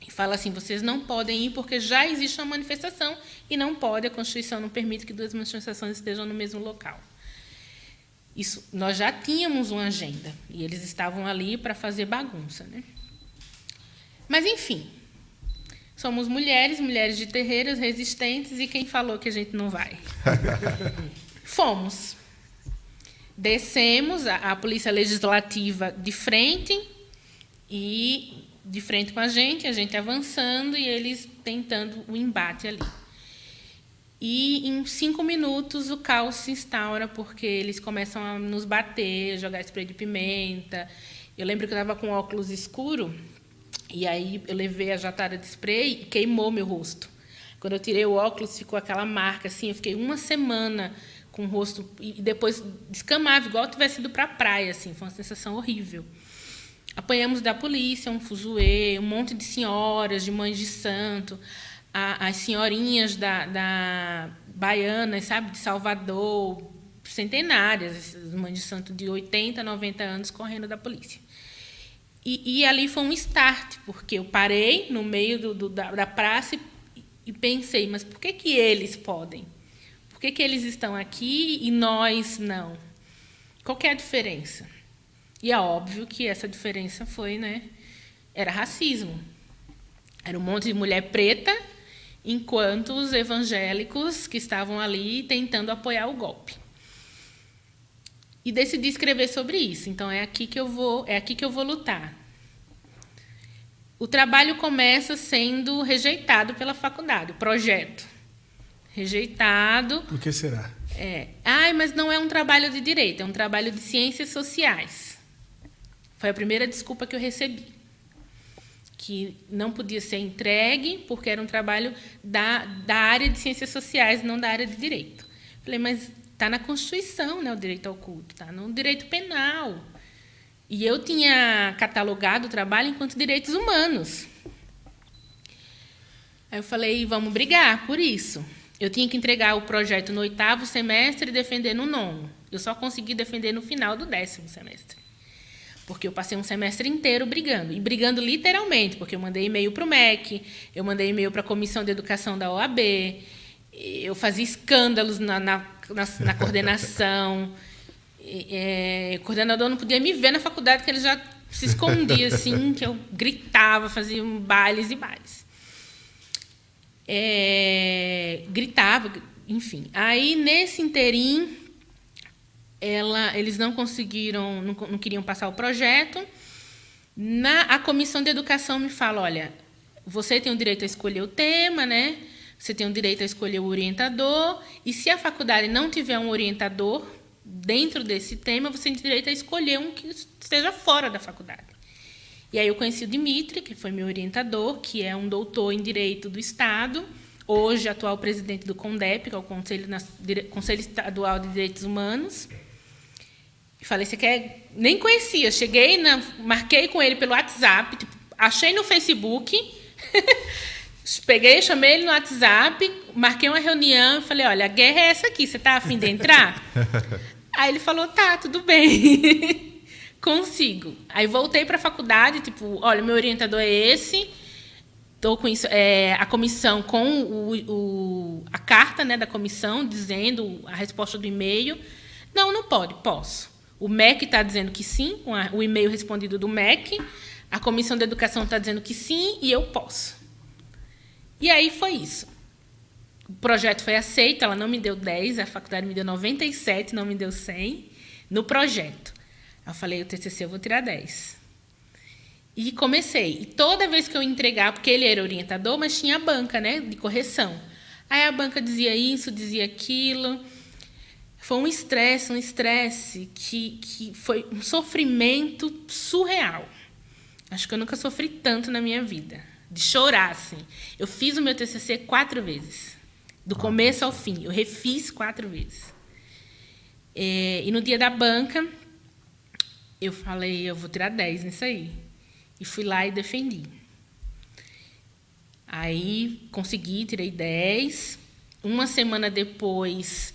e fala assim: vocês não podem ir porque já existe uma manifestação e não pode, a Constituição não permite que duas manifestações estejam no mesmo local. Isso, nós já tínhamos uma agenda e eles estavam ali para fazer bagunça, né? Mas enfim, Somos mulheres, mulheres de terreiras, resistentes, e quem falou que a gente não vai? Fomos. Descemos, a, a Polícia Legislativa de frente, e de frente com a gente, a gente avançando e eles tentando o embate ali. E em cinco minutos o caos se instaura porque eles começam a nos bater, jogar spray de pimenta. Eu lembro que eu estava com óculos escuro e aí eu levei a jatada de spray e queimou meu rosto. Quando eu tirei o óculos, ficou aquela marca assim. Eu fiquei uma semana com o rosto e depois descamava, igual tivesse ido para a praia, assim. Foi uma sensação horrível. Apanhamos da polícia um fuzuê, um monte de senhoras, de mães de santo, a, as senhorinhas da, da baianas, sabe, de Salvador, centenárias, mães de santo de 80, 90 anos correndo da polícia. E, e, ali foi um start, porque eu parei no meio do, do, da, da, praça e, e, pensei, mas por que, que eles podem? Por que, que eles estão aqui e nós não? Qual é a diferença? E é óbvio que essa diferença foi, né? Era racismo. Era um monte de mulher preta, enquanto os evangélicos que estavam ali tentando apoiar o golpe e decidi escrever sobre isso. Então é aqui que eu vou, é aqui que eu vou lutar. O trabalho começa sendo rejeitado pela faculdade, o projeto. Rejeitado. Por que será? É. Ai, mas não é um trabalho de direito, é um trabalho de ciências sociais. Foi a primeira desculpa que eu recebi. Que não podia ser entregue porque era um trabalho da, da área de ciências sociais, não da área de direito. Falei, mas Está na Constituição né, o direito ao culto, está no direito penal. E eu tinha catalogado o trabalho enquanto direitos humanos. Aí eu falei, vamos brigar por isso. Eu tinha que entregar o projeto no oitavo semestre e defender no nono. Eu só consegui defender no final do décimo semestre. Porque eu passei um semestre inteiro brigando. E brigando literalmente, porque eu mandei e-mail para o MEC, eu mandei e-mail para a Comissão de Educação da OAB, eu fazia escândalos na, na, na, na coordenação. É, o coordenador não podia me ver na faculdade, que ele já se escondia, assim, que eu gritava, fazia bailes e bailes. É, gritava, enfim. Aí, nesse interim, ela, eles não conseguiram, não, não queriam passar o projeto. Na, a comissão de educação me fala, olha, você tem o direito a escolher o tema, né? Você tem o direito a escolher o orientador, e se a faculdade não tiver um orientador dentro desse tema, você tem direito a escolher um que esteja fora da faculdade. E aí eu conheci o Dimitri, que foi meu orientador, que é um doutor em Direito do Estado, hoje atual presidente do CONDEP, que é o Conselho, Conselho Estadual de Direitos Humanos. E falei, você quer... Nem conhecia. Cheguei, na... marquei com ele pelo WhatsApp, tipo, achei no Facebook... Peguei, chamei ele no WhatsApp, marquei uma reunião e falei, olha, a guerra é essa aqui, você está afim de entrar? Aí ele falou, tá, tudo bem. Consigo. Aí voltei para a faculdade, tipo, olha, meu orientador é esse, estou com isso, é, a comissão com o, o, a carta né, da comissão dizendo a resposta do e-mail. Não, não pode, posso. O MEC está dizendo que sim, o e-mail respondido do MEC, a comissão de educação está dizendo que sim e eu posso. E aí foi isso. O projeto foi aceito, ela não me deu 10, a faculdade me deu 97, não me deu 100 no projeto. Eu falei, o TCC eu vou tirar 10. E comecei. E toda vez que eu entregar, porque ele era orientador, mas tinha a banca, né, de correção. Aí a banca dizia isso, dizia aquilo. Foi um estresse, um estresse que, que foi um sofrimento surreal. Acho que eu nunca sofri tanto na minha vida. De chorar, assim. Eu fiz o meu TCC quatro vezes. Do começo ao fim. Eu refiz quatro vezes. É, e no dia da banca, eu falei, eu vou tirar 10 nisso aí. E fui lá e defendi. Aí consegui, tirei 10. Uma semana depois,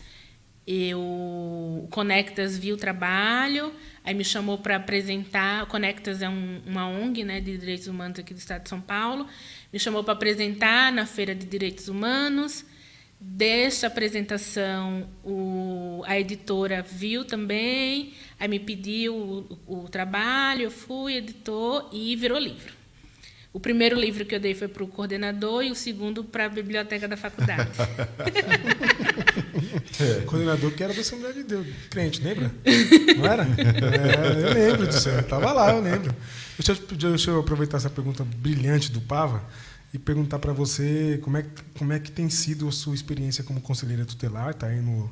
eu o Conectas viu o trabalho, aí me chamou para apresentar. Conectas é um, uma ONG né, de direitos humanos aqui do estado de São Paulo. Me chamou para apresentar na Feira de Direitos Humanos. Desta apresentação, o, a editora viu também, aí me pediu o, o trabalho, eu fui, editor e virou livro. O primeiro livro que eu dei foi para o coordenador e o segundo para a biblioteca da faculdade. é, coordenador que era da Assembleia de Deus, crente, lembra? Não era? É, eu lembro disso, eu estava lá, eu lembro. Deixa eu, deixa eu aproveitar essa pergunta brilhante do Pava e perguntar para você como é, como é que tem sido a sua experiência como conselheira tutelar. Está aí no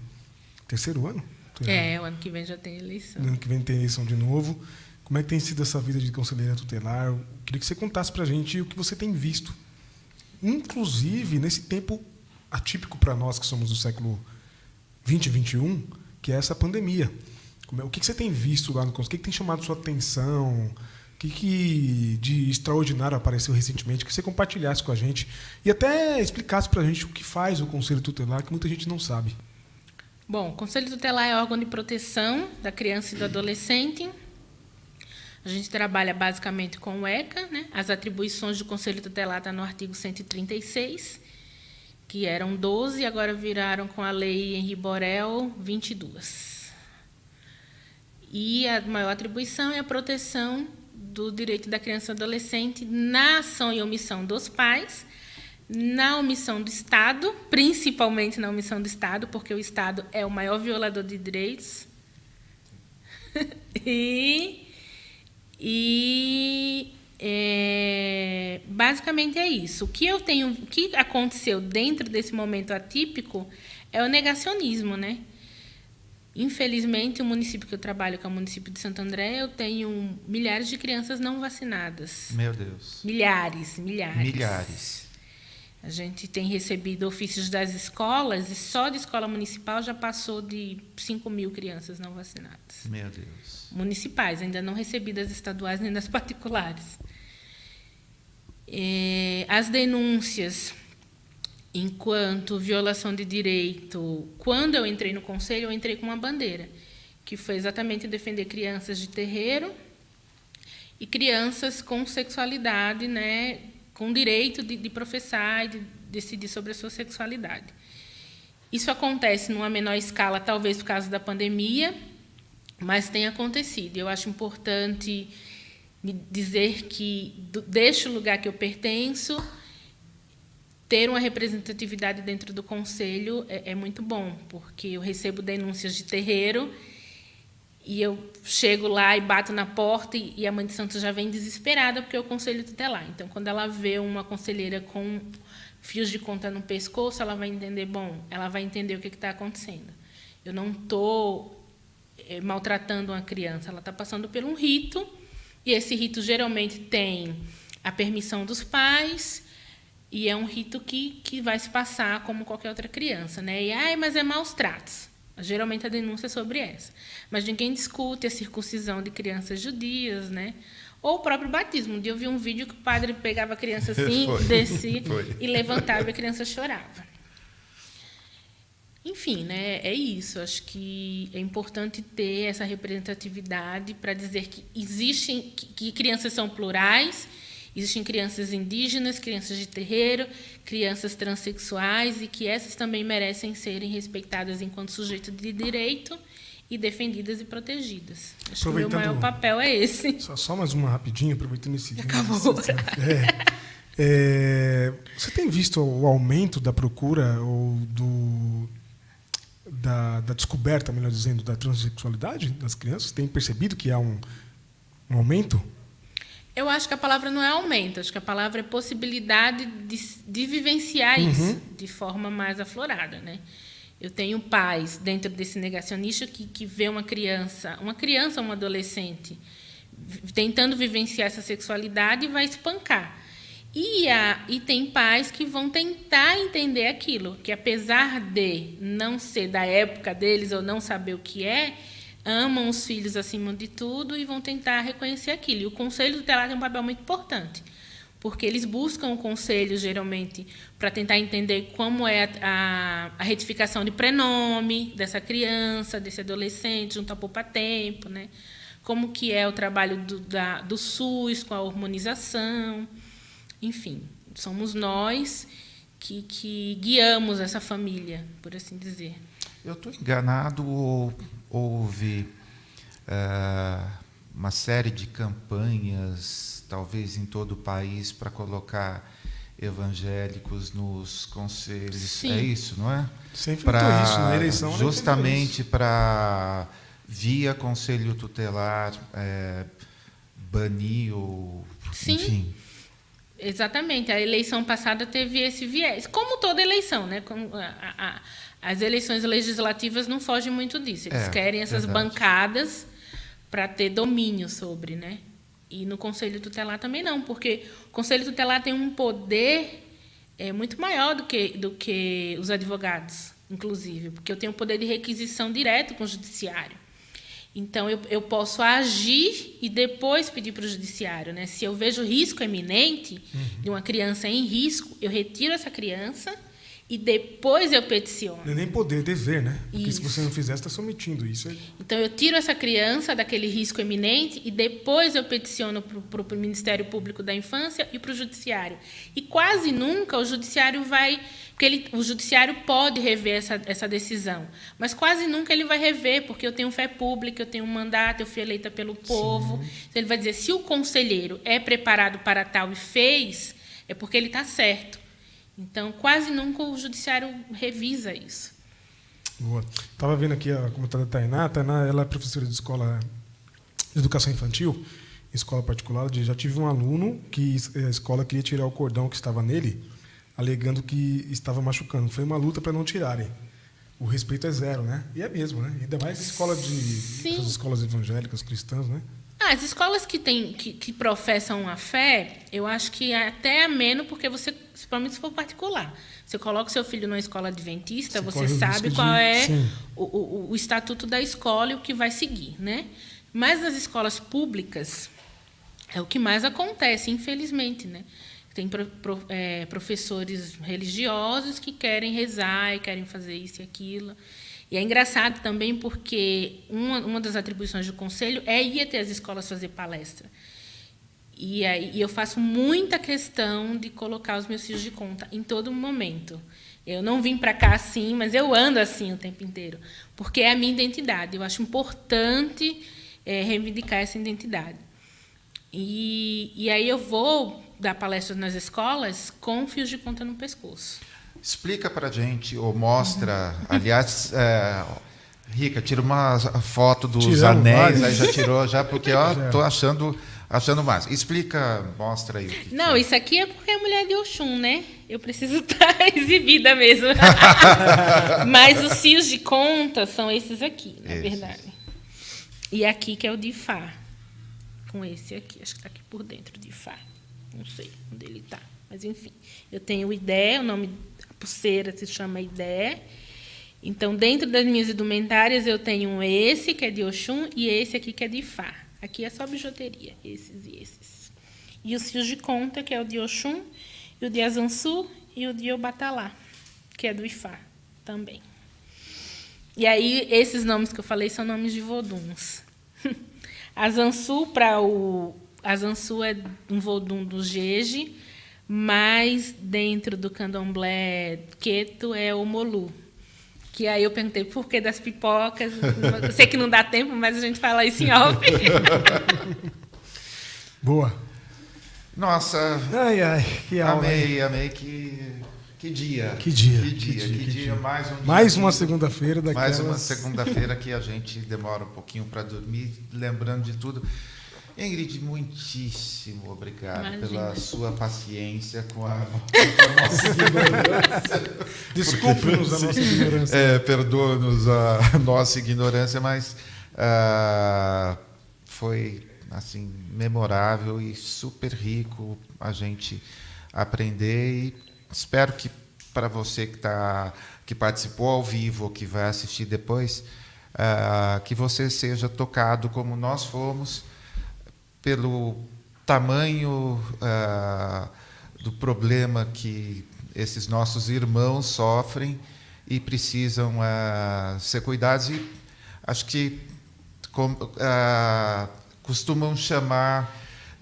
terceiro ano? É, o ano que vem já tem eleição. No ano que vem tem eleição de novo. Como é que tem sido essa vida de conselheira tutelar? Queria que você contasse para a gente o que você tem visto. Inclusive, nesse tempo atípico para nós que somos do século 20 e 21, que é essa pandemia. É, o que você tem visto lá no conselho? O que tem chamado sua atenção? O que, que de extraordinário apareceu recentemente que você compartilhasse com a gente e até explicasse para a gente o que faz o Conselho Tutelar, que muita gente não sabe. Bom, o Conselho Tutelar é órgão de proteção da criança e do adolescente. A gente trabalha basicamente com o ECA, né? As atribuições do Conselho Tutelar estão no artigo 136, que eram 12 e agora viraram com a lei Henri Borel 22. E a maior atribuição é a proteção do direito da criança e adolescente na ação e omissão dos pais, na omissão do Estado, principalmente na omissão do Estado, porque o Estado é o maior violador de direitos. e e é, basicamente é isso. O que eu tenho, o que aconteceu dentro desse momento atípico é o negacionismo, né? Infelizmente, o município que eu trabalho, que é o município de Santo André, eu tenho milhares de crianças não vacinadas. Meu Deus. Milhares, milhares. Milhares. A gente tem recebido ofícios das escolas e só de escola municipal já passou de 5 mil crianças não vacinadas. Meu Deus. Municipais, ainda não recebi das estaduais nem das particulares. É, as denúncias enquanto violação de direito, quando eu entrei no conselho, eu entrei com uma bandeira, que foi exatamente defender crianças de terreiro e crianças com sexualidade, né, com direito de, de professar e de decidir sobre a sua sexualidade. Isso acontece numa menor escala, talvez por causa da pandemia, mas tem acontecido. Eu acho importante dizer que, deste lugar que eu pertenço, ter uma representatividade dentro do conselho é, é, muito bom, porque eu recebo denúncias de terreiro e eu chego lá e bato na porta e, a mãe de santo já vem desesperada porque o conselho tutelar. Então, quando ela vê uma conselheira com fios de conta no pescoço, ela vai entender, bom, ela vai entender o que está acontecendo. Eu não estou é, maltratando uma criança, ela está passando por um rito e esse rito geralmente tem a permissão dos pais e é um rito que, que vai se passar como qualquer outra criança, né? E ai, mas é maus tratos. Geralmente a denúncia é sobre essa. Mas ninguém discute a circuncisão de crianças judias, né? Ou o próprio batismo. Um dia eu vi um vídeo que o padre pegava a criança assim, descia e levantava e a criança chorava. Enfim, né, é isso. Acho que é importante ter essa representatividade para dizer que existem que crianças são plurais Existem crianças indígenas, crianças de terreiro, crianças transexuais e que essas também merecem serem respeitadas enquanto sujeito de direito e defendidas e protegidas. Acho que o meu maior papel é esse. Só, só mais uma rapidinho, aproveitando esse Acabou. É, é, você tem visto o aumento da procura ou do, da, da, descoberta, melhor dizendo, da transexualidade das crianças? Tem percebido que há um, um aumento? Eu acho que a palavra não é aumento, acho que a palavra é possibilidade de, de vivenciar uhum. isso de forma mais aflorada, né? Eu tenho pais dentro desse negacionista que, que vê uma criança, uma criança ou um adolescente, tentando vivenciar essa sexualidade e vai espancar. E, a, e tem pais que vão tentar entender aquilo, que apesar de não ser da época deles ou não saber o que é, amam os filhos acima de tudo e vão tentar reconhecer aquilo. E o conselho tutelar tem um papel muito importante porque eles buscam o conselho, geralmente, para tentar entender como é a, a, a, retificação de prenome dessa criança, desse adolescente, junto ao poupa tempo, né? como que é o trabalho do, da, do SUS com a hormonização. Enfim, somos nós que, que guiamos essa família, por assim dizer. Eu estou enganado ou houve uh, uma série de campanhas talvez em todo o país, para colocar evangélicos nos conselhos. Sim. É isso, não é? Sempre pra, isso na eleição. Né? Justamente para, via conselho tutelar, é, banir ou. Sim. Enfim. Exatamente. A eleição passada teve esse viés. Como toda eleição, né? Como a, a, as eleições legislativas não fogem muito disso. Eles é, querem essas verdade. bancadas para ter domínio sobre, né? E no conselho tutelar também não, porque o conselho tutelar tem um poder é, muito maior do que, do que os advogados, inclusive, porque eu tenho poder de requisição direto com o judiciário. Então, eu, eu posso agir e depois pedir para o judiciário. Né? Se eu vejo risco eminente uhum. de uma criança em risco, eu retiro essa criança e depois eu peticiono. Não é nem poder, é dever, né? Porque isso. se você não fizer, está sometindo isso. Então eu tiro essa criança daquele risco eminente e depois eu peticiono para o Ministério Público da Infância e para o Judiciário. E quase nunca o Judiciário vai. Porque ele, o Judiciário pode rever essa, essa decisão, mas quase nunca ele vai rever, porque eu tenho fé pública, eu tenho um mandato, eu fui eleita pelo povo. Então ele vai dizer: se o conselheiro é preparado para tal e fez, é porque ele está certo. Então, quase nunca o judiciário revisa isso. Boa. Estava vendo aqui a comentário da Tainá. A Tainá ela é professora de escola de educação infantil, escola particular. Já tive um aluno que a escola queria tirar o cordão que estava nele, alegando que estava machucando. Foi uma luta para não tirarem. O respeito é zero, né? E é mesmo, né? Ainda mais escola de essas escolas evangélicas cristãs, né? Ah, as escolas que, tem, que, que, professam a fé, eu acho que é até ameno, porque você, principalmente se for particular. Você coloca seu filho numa escola adventista, você, você sabe qual de... é o, o, o, estatuto da escola e o que vai seguir. Né? Mas nas escolas públicas, é o que mais acontece, infelizmente. Né? Tem pro, pro, é, professores religiosos que querem rezar e querem fazer isso e aquilo. E é engraçado também porque uma, uma das atribuições do conselho é ir até as escolas fazer palestra. E, aí, eu faço muita questão de colocar os meus filhos de conta em todo momento. Eu não vim para cá assim, mas eu ando assim o tempo inteiro, porque é a minha identidade. Eu acho importante é, reivindicar essa identidade. E, e aí eu vou dar palestras nas escolas com fios de conta no pescoço. Explica para gente, ou mostra, aliás, é, Rica, tira uma foto dos Tiramos anéis, vários. aí já tirou, já, porque ó, tô achando, achando mais. Explica, mostra aí. Não, é. isso aqui é porque é mulher de Oxum, né? Eu preciso estar exibida mesmo. Mas os fios de conta são esses aqui, na esses. verdade. E aqui que é o de Fá. Com esse aqui, acho que está aqui por dentro de Fá. Não sei onde ele está. Mas, enfim, eu tenho o IDE, o nome pulseira se chama Idé. Então, dentro das minhas indumentárias, eu tenho esse, que é de Oxum, e esse aqui, que é de Ifá. Aqui é só bijuteria, esses e esses. E os fios de conta, que é o de Oxum, e o de Azansu, e o de Obatalá, que é do Ifá também. E aí, esses nomes que eu falei são nomes de voduns. Azansu, para o... Azansu é um vodum do Jeje, mas dentro do candomblé queto é o molu, Que aí eu perguntei por que das pipocas. Eu sei que não dá tempo, mas a gente fala isso em off. Boa. Nossa, Ai, ai, que aula. amei, amei que que dia. Que dia, Que que dia, dia, que dia, dia. mais um dia. Mais uma segunda-feira daquelas... Mais uma segunda-feira que a gente demora um pouquinho para dormir, lembrando de tudo. Ingrid, muitíssimo obrigado Imagina. pela sua paciência com a. Desculpe-nos a nossa ignorância. É, Perdoa-nos a nossa ignorância, mas ah, foi assim memorável e super rico a gente aprender e espero que para você que tá que participou ao vivo ou que vai assistir depois ah, que você seja tocado como nós fomos pelo tamanho ah, do problema que esses nossos irmãos sofrem e precisam ah, ser cuidados e acho que com- ah, costumam chamar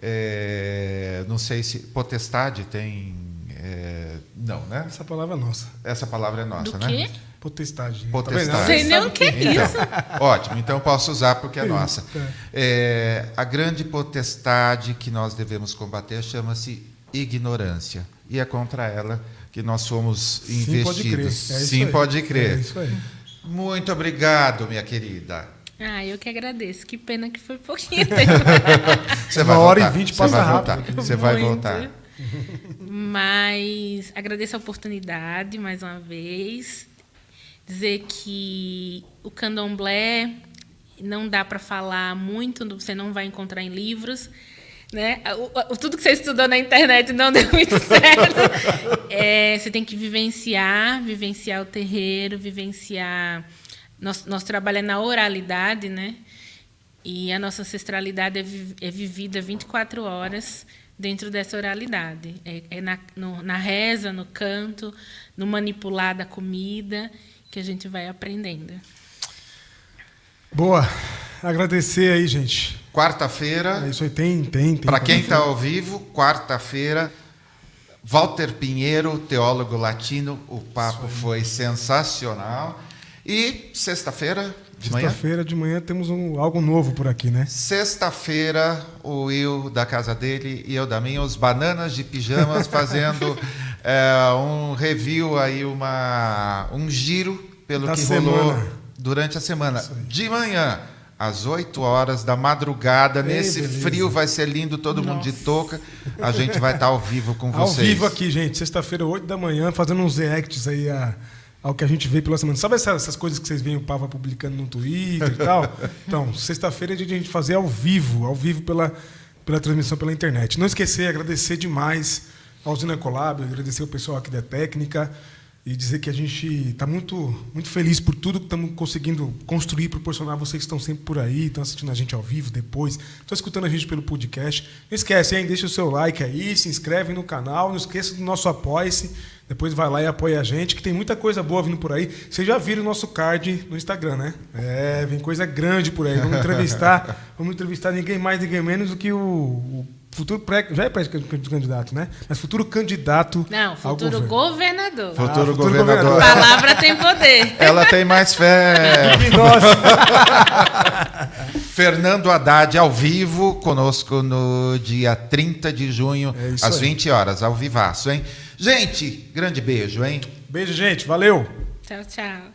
eh, não sei se potestade tem eh, não né Essa palavra é nossa. essa palavra é nossa Do né quê? Potestade. Potestade. Tá? Sei nem o que é então, isso. ótimo, então posso usar porque é nossa. É, a grande potestade que nós devemos combater chama-se ignorância. E é contra ela que nós somos Sim, pode crer. É investidos. Sim, aí. pode crer. É isso aí. Muito obrigado, minha querida. Ah, eu que agradeço. Que pena que foi pouquinho tempo. Você Uma vai hora e voltar. vinte Você passa vai rápido. voltar. Você vai Muito. voltar. Mas agradeço a oportunidade mais uma vez. Dizer que o candomblé não dá para falar muito, você não vai encontrar em livros. Né? O- o- tudo que você estudou na internet não deu muito certo. É, você tem que vivenciar, vivenciar o terreiro, vivenciar. Nosso, nosso trabalho é na oralidade, né? E a nossa ancestralidade é, vi- é vivida 24 horas dentro dessa oralidade. É, é na, no- na reza, no canto, no manipular da comida, que a gente vai aprendendo. Boa. Agradecer aí, gente. É Quarta-feira, isso aí, tem, tem, tem. para quem está ao vivo, quarta-feira, Walter Pinheiro, teólogo latino. O papo foi sensacional. E sexta-feira de manhã? Sexta-feira de manhã temos um, algo novo por aqui, né? Sexta-feira, o Will da casa dele e eu da minha, os Bananas de Pijamas, fazendo é, um review aí, uma, um giro pelo Da que semana. rolou durante a semana. De manhã, às 8 horas da madrugada, Ei, nesse beleza. frio, vai ser lindo, todo mundo de Nossa. touca. A gente vai estar ao vivo com Ao vocês. vivo aqui, gente. Sexta-feira, 8 da manhã, fazendo uns reacts aí a- ao que a gente vê pela semana. Sabe essas, essas coisas que vocês veem o Pava publicando no Twitter e tal? Então, sexta-feira é dia de a gente fazer ao vivo, ao vivo pela, pela transmissão pela internet. Não esquecer, agradecer demais ao Zina Collab, agradecer o pessoal aqui da técnica e dizer que a gente está muito, muito feliz por tudo que estamos conseguindo construir, proporcionar a vocês que estão sempre por aí, estão assistindo a gente ao vivo depois, estão escutando a gente pelo podcast. Não esquece, hein? Deixa o seu like aí, se inscreve no canal, não esqueça do nosso apoia-se. Depois vai lá e apoia a gente, que tem muita coisa boa vindo por aí. Vocês já viram o nosso card no Instagram, né? É, vem coisa grande por aí. Vamos entrevistar, vamos entrevistar ninguém mais, ninguém menos do que o, o futuro pré, já é pré-candidato, né? Mas futuro candidato Não, ao futuro governo. governador. Futuro, Ah, futuro governador. governador. Palavra tem poder. Ela tem mais fé. Nossa, Fernando Haddad ao vivo conosco no dia 30 de junho, É às aí. 20 horas, ao vivaço, hein? Gente, grande beijo, hein? beijo, gente. Valeu. Tchau, tchau.